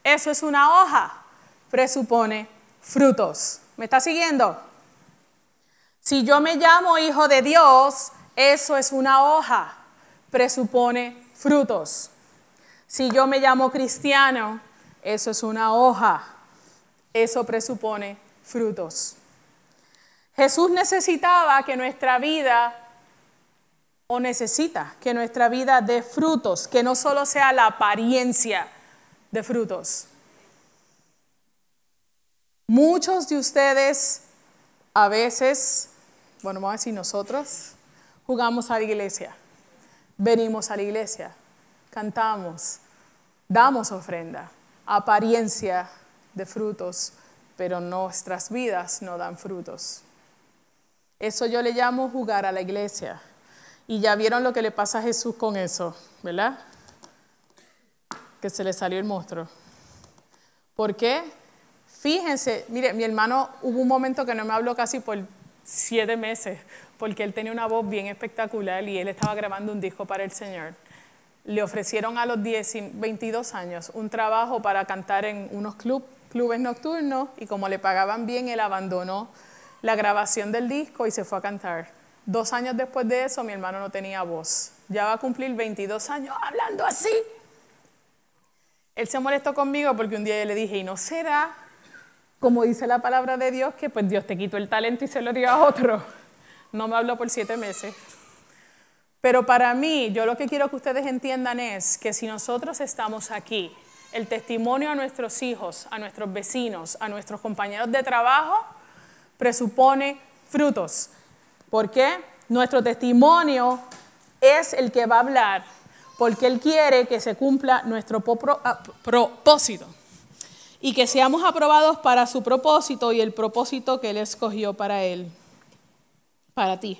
eso es una hoja, presupone frutos. ¿Me está siguiendo? Si yo me llamo hijo de Dios, eso es una hoja, presupone frutos. Si yo me llamo cristiano, eso es una hoja, eso presupone frutos. Jesús necesitaba que nuestra vida, o necesita que nuestra vida dé frutos, que no solo sea la apariencia de frutos. Muchos de ustedes a veces, bueno, vamos a decir nosotros, jugamos a la iglesia, venimos a la iglesia, cantamos, damos ofrenda, apariencia de frutos, pero nuestras vidas no dan frutos. Eso yo le llamo jugar a la iglesia. Y ya vieron lo que le pasa a Jesús con eso, ¿verdad? Que se le salió el monstruo. ¿Por qué? Fíjense, mire, mi hermano hubo un momento que no me habló casi por siete meses, porque él tenía una voz bien espectacular y él estaba grabando un disco para el Señor. Le ofrecieron a los 22 años un trabajo para cantar en unos clubes nocturnos y como le pagaban bien, él abandonó la grabación del disco y se fue a cantar. Dos años después de eso, mi hermano no tenía voz. Ya va a cumplir 22 años hablando así. Él se molestó conmigo porque un día yo le dije, ¿y no será, como dice la palabra de Dios, que pues Dios te quitó el talento y se lo dio a otro? No me habló por siete meses. Pero para mí, yo lo que quiero que ustedes entiendan es que si nosotros estamos aquí, el testimonio a nuestros hijos, a nuestros vecinos, a nuestros compañeros de trabajo, presupone frutos. ¿Por qué? Nuestro testimonio es el que va a hablar, porque Él quiere que se cumpla nuestro ah, propósito y que seamos aprobados para su propósito y el propósito que Él escogió para Él, para ti.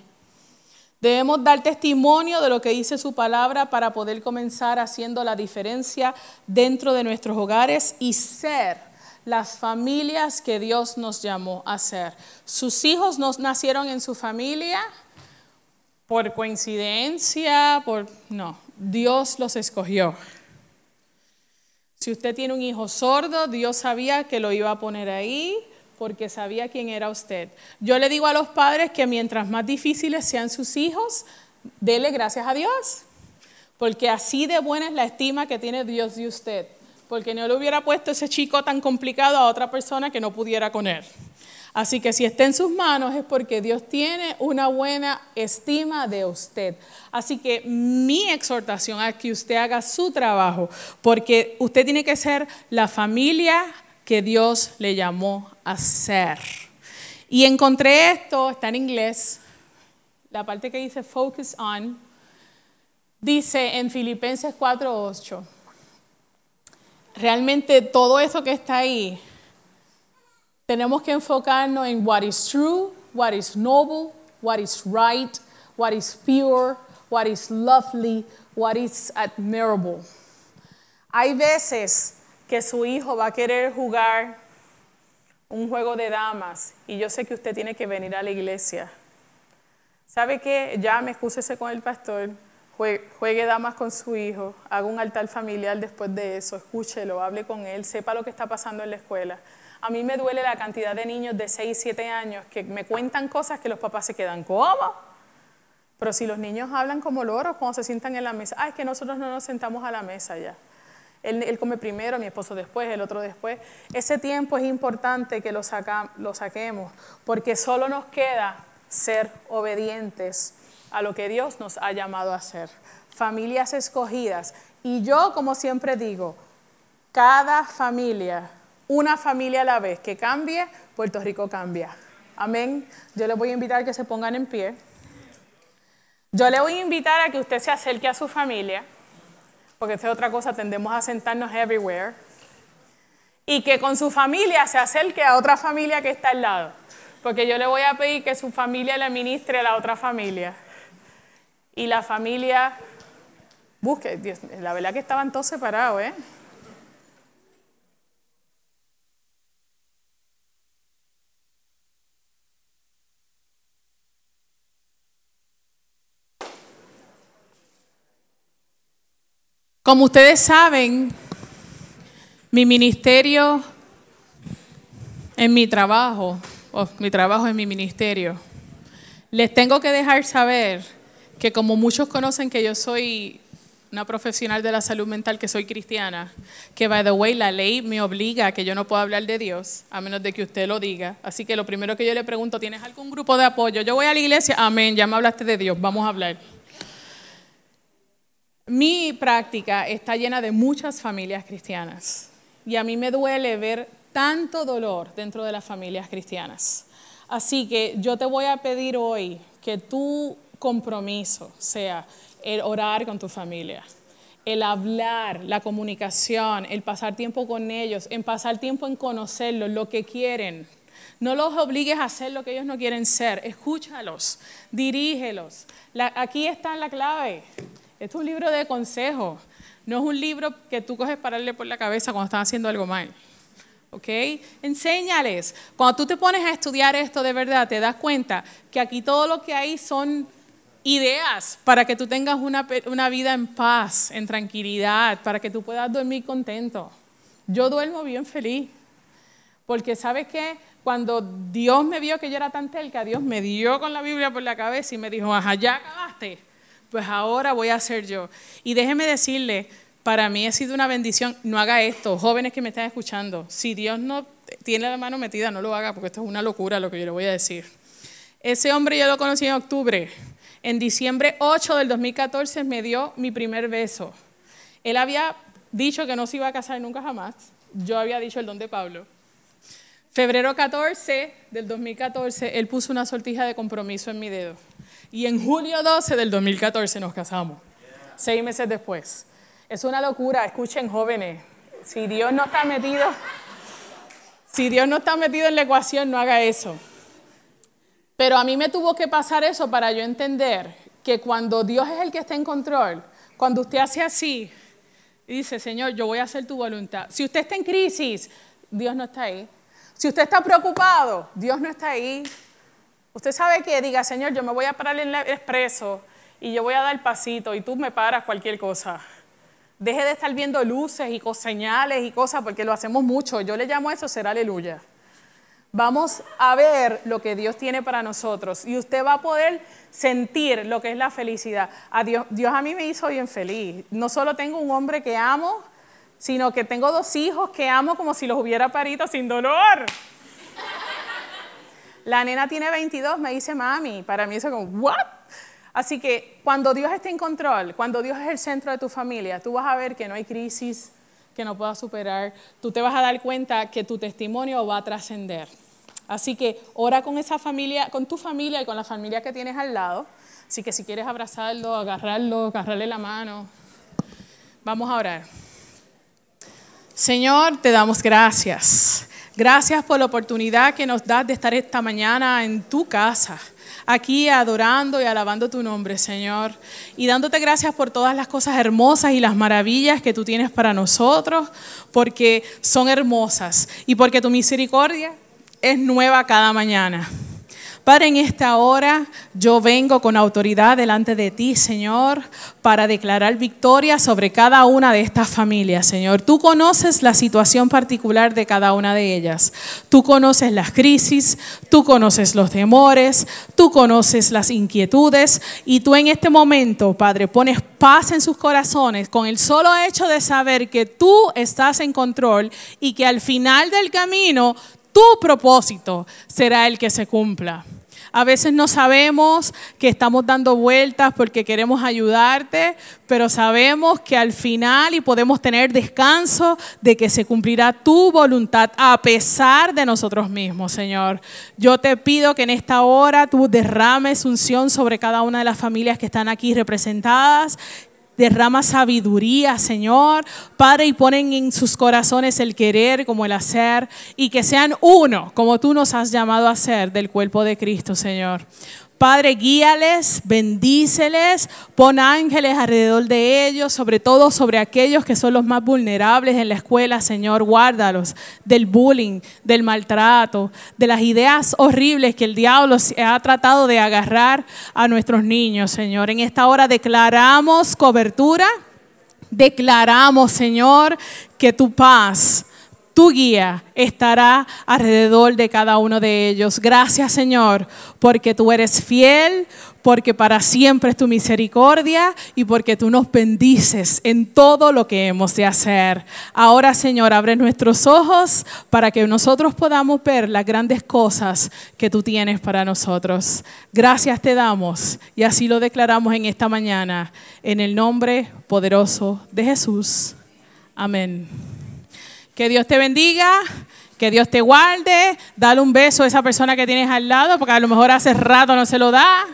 Debemos dar testimonio de lo que dice su palabra para poder comenzar haciendo la diferencia dentro de nuestros hogares y ser las familias que Dios nos llamó a ser. Sus hijos no nacieron en su familia por coincidencia, por no, Dios los escogió. Si usted tiene un hijo sordo, Dios sabía que lo iba a poner ahí porque sabía quién era usted. Yo le digo a los padres que mientras más difíciles sean sus hijos, dele gracias a Dios, porque así de buena es la estima que tiene Dios de usted porque no le hubiera puesto ese chico tan complicado a otra persona que no pudiera con él. Así que si está en sus manos es porque Dios tiene una buena estima de usted. Así que mi exhortación es que usted haga su trabajo, porque usted tiene que ser la familia que Dios le llamó a ser. Y encontré esto, está en inglés, la parte que dice focus on, dice en Filipenses 4:8 realmente todo eso que está ahí, tenemos que enfocarnos en what is true, what is noble, what is right, what is pure, what is lovely, what is admirable. Hay veces que su hijo va a querer jugar un juego de damas y yo sé que usted tiene que venir a la iglesia. ¿Sabe qué? Ya me excúsese con el pastor juegue damas con su hijo, haga un altar familiar después de eso, escúchelo, hable con él, sepa lo que está pasando en la escuela. A mí me duele la cantidad de niños de 6, 7 años que me cuentan cosas que los papás se quedan, ¿cómo? Pero si los niños hablan como loros cuando se sientan en la mesa, ah, es que nosotros no nos sentamos a la mesa ya. Él, él come primero, mi esposo después, el otro después. Ese tiempo es importante que lo, saquemos, porque solo nos queda ser obedientes a lo que Dios nos ha llamado a hacer. Familias escogidas. Y yo, como siempre digo, cada familia, una familia a la vez que cambie, Puerto Rico cambia. Amén. Yo les voy a invitar a que se pongan en pie. Yo le voy a invitar a que usted se acerque a su familia, porque esta es otra cosa, tendemos a sentarnos everywhere, y que con su familia se acerque a otra familia que está al lado, porque yo le voy a pedir que su familia le ministre a la otra familia y la familia busque. Dios, la verdad que estaban todos separados, ¿eh? Como ustedes saben, mi ministerio en mi trabajo, o mi trabajo en mi ministerio, les tengo que dejar saber que como muchos conocen que yo soy una profesional de la salud mental, que soy cristiana, que by the way la ley me obliga a que yo no pueda hablar de Dios, a menos de que usted lo diga. Así que lo primero que yo le pregunto, ¿tienes algún grupo de apoyo? Yo voy a la iglesia, amén, ya me hablaste de Dios, vamos a hablar. Mi práctica está llena de muchas familias cristianas y a mí me duele ver tanto dolor dentro de las familias cristianas. Así que yo te voy a pedir hoy que tú compromiso sea el orar con tu familia, el hablar, la comunicación, el pasar tiempo con ellos, en pasar tiempo en conocerlos, lo que quieren. No los obligues a hacer lo que ellos no quieren ser. Escúchalos, dirígelos. aquí está la clave. Este es un libro de consejo. No es un libro que tú coges para darle por la cabeza cuando están haciendo algo mal. ¿Ok? Enséñales. Cuando tú te pones a estudiar esto de verdad, te das cuenta que aquí todo lo que hay son ideas para que tú tengas una, una vida en paz, en tranquilidad, para que tú puedas dormir contento. Yo duermo bien feliz. Porque sabes qué? Cuando Dios me vio que yo era tan telca, Dios me dio con la Biblia por la cabeza y me dijo, ajá, ya acabaste. Pues ahora voy a hacer yo. Y déjeme decirle, para mí ha sido una bendición. No haga esto, jóvenes que me están escuchando. Si Dios no tiene la mano metida, no lo haga, porque esto es una locura lo que yo le voy a decir. Ese hombre yo lo conocí en octubre. En diciembre 8 del 2014 me dio mi primer beso. Él había dicho que no se iba a casar nunca jamás. Yo había dicho el don de Pablo. Febrero 14 del 2014, él puso una sortija de compromiso en mi dedo. Y en julio 12 del 2014 nos casamos, seis meses después. Es una locura, escuchen jóvenes, si Dios no está metido, si Dios no está metido en la ecuación, no haga eso. Pero a mí me tuvo que pasar eso para yo entender que cuando Dios es el que está en control, cuando usted hace así y dice, Señor, yo voy a hacer tu voluntad. Si usted está en crisis, Dios no está ahí. Si usted está preocupado, Dios no está ahí. Usted sabe que diga, Señor, yo me voy a parar en el expreso y yo voy a dar pasito y tú me paras cualquier cosa. Deje de estar viendo luces y señales y cosas porque lo hacemos mucho. Yo le llamo eso ser aleluya. Vamos a ver lo que Dios tiene para nosotros y usted va a poder sentir lo que es la felicidad. A Dios, Dios a mí me hizo bien feliz. No solo tengo un hombre que amo, sino que tengo dos hijos que amo como si los hubiera parido sin dolor. La nena tiene 22, me dice mami. Para mí eso es como, ¿what? Así que cuando Dios esté en control, cuando Dios es el centro de tu familia, tú vas a ver que no hay crisis que no puedas superar. Tú te vas a dar cuenta que tu testimonio va a trascender. Así que ora con esa familia, con tu familia y con la familia que tienes al lado. Así que si quieres abrazarlo, agarrarlo, agarrarle la mano, vamos a orar. Señor, te damos gracias. Gracias por la oportunidad que nos das de estar esta mañana en tu casa, aquí adorando y alabando tu nombre, Señor. Y dándote gracias por todas las cosas hermosas y las maravillas que tú tienes para nosotros, porque son hermosas y porque tu misericordia es nueva cada mañana. Padre, en esta hora yo vengo con autoridad delante de ti, Señor, para declarar victoria sobre cada una de estas familias, Señor. Tú conoces la situación particular de cada una de ellas. Tú conoces las crisis, tú conoces los temores, tú conoces las inquietudes y tú en este momento, Padre, pones paz en sus corazones con el solo hecho de saber que tú estás en control y que al final del camino tu propósito será el que se cumpla. A veces no sabemos que estamos dando vueltas porque queremos ayudarte, pero sabemos que al final y podemos tener descanso de que se cumplirá tu voluntad a pesar de nosotros mismos, Señor. Yo te pido que en esta hora tú derrames unción sobre cada una de las familias que están aquí representadas, derrama sabiduría, Señor, Padre, y ponen en sus corazones el querer como el hacer, y que sean uno, como tú nos has llamado a ser del cuerpo de Cristo, Señor. Padre, guíales, bendíceles, pon ángeles alrededor de ellos, sobre todo sobre aquellos que son los más vulnerables en la escuela, Señor, guárdalos del bullying, del maltrato, de las ideas horribles que el diablo ha tratado de agarrar a nuestros niños, Señor. En esta hora declaramos cobertura, declaramos, Señor, que tu paz tu guía estará alrededor de cada uno de ellos. Gracias Señor, porque tú eres fiel, porque para siempre es tu misericordia y porque tú nos bendices en todo lo que hemos de hacer. Ahora Señor, abre nuestros ojos para que nosotros podamos ver las grandes cosas que tú tienes para nosotros. Gracias te damos y así lo declaramos en esta mañana, en el nombre poderoso de Jesús. Amén. Que Dios te bendiga, que Dios te guarde. Dale un beso a esa persona que tienes al lado, porque a lo mejor hace rato no se lo da.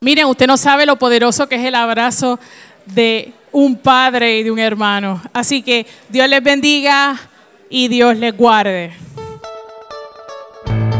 Miren, usted no sabe lo poderoso que es el abrazo de un padre y de un hermano. Así que Dios les bendiga y Dios les guarde.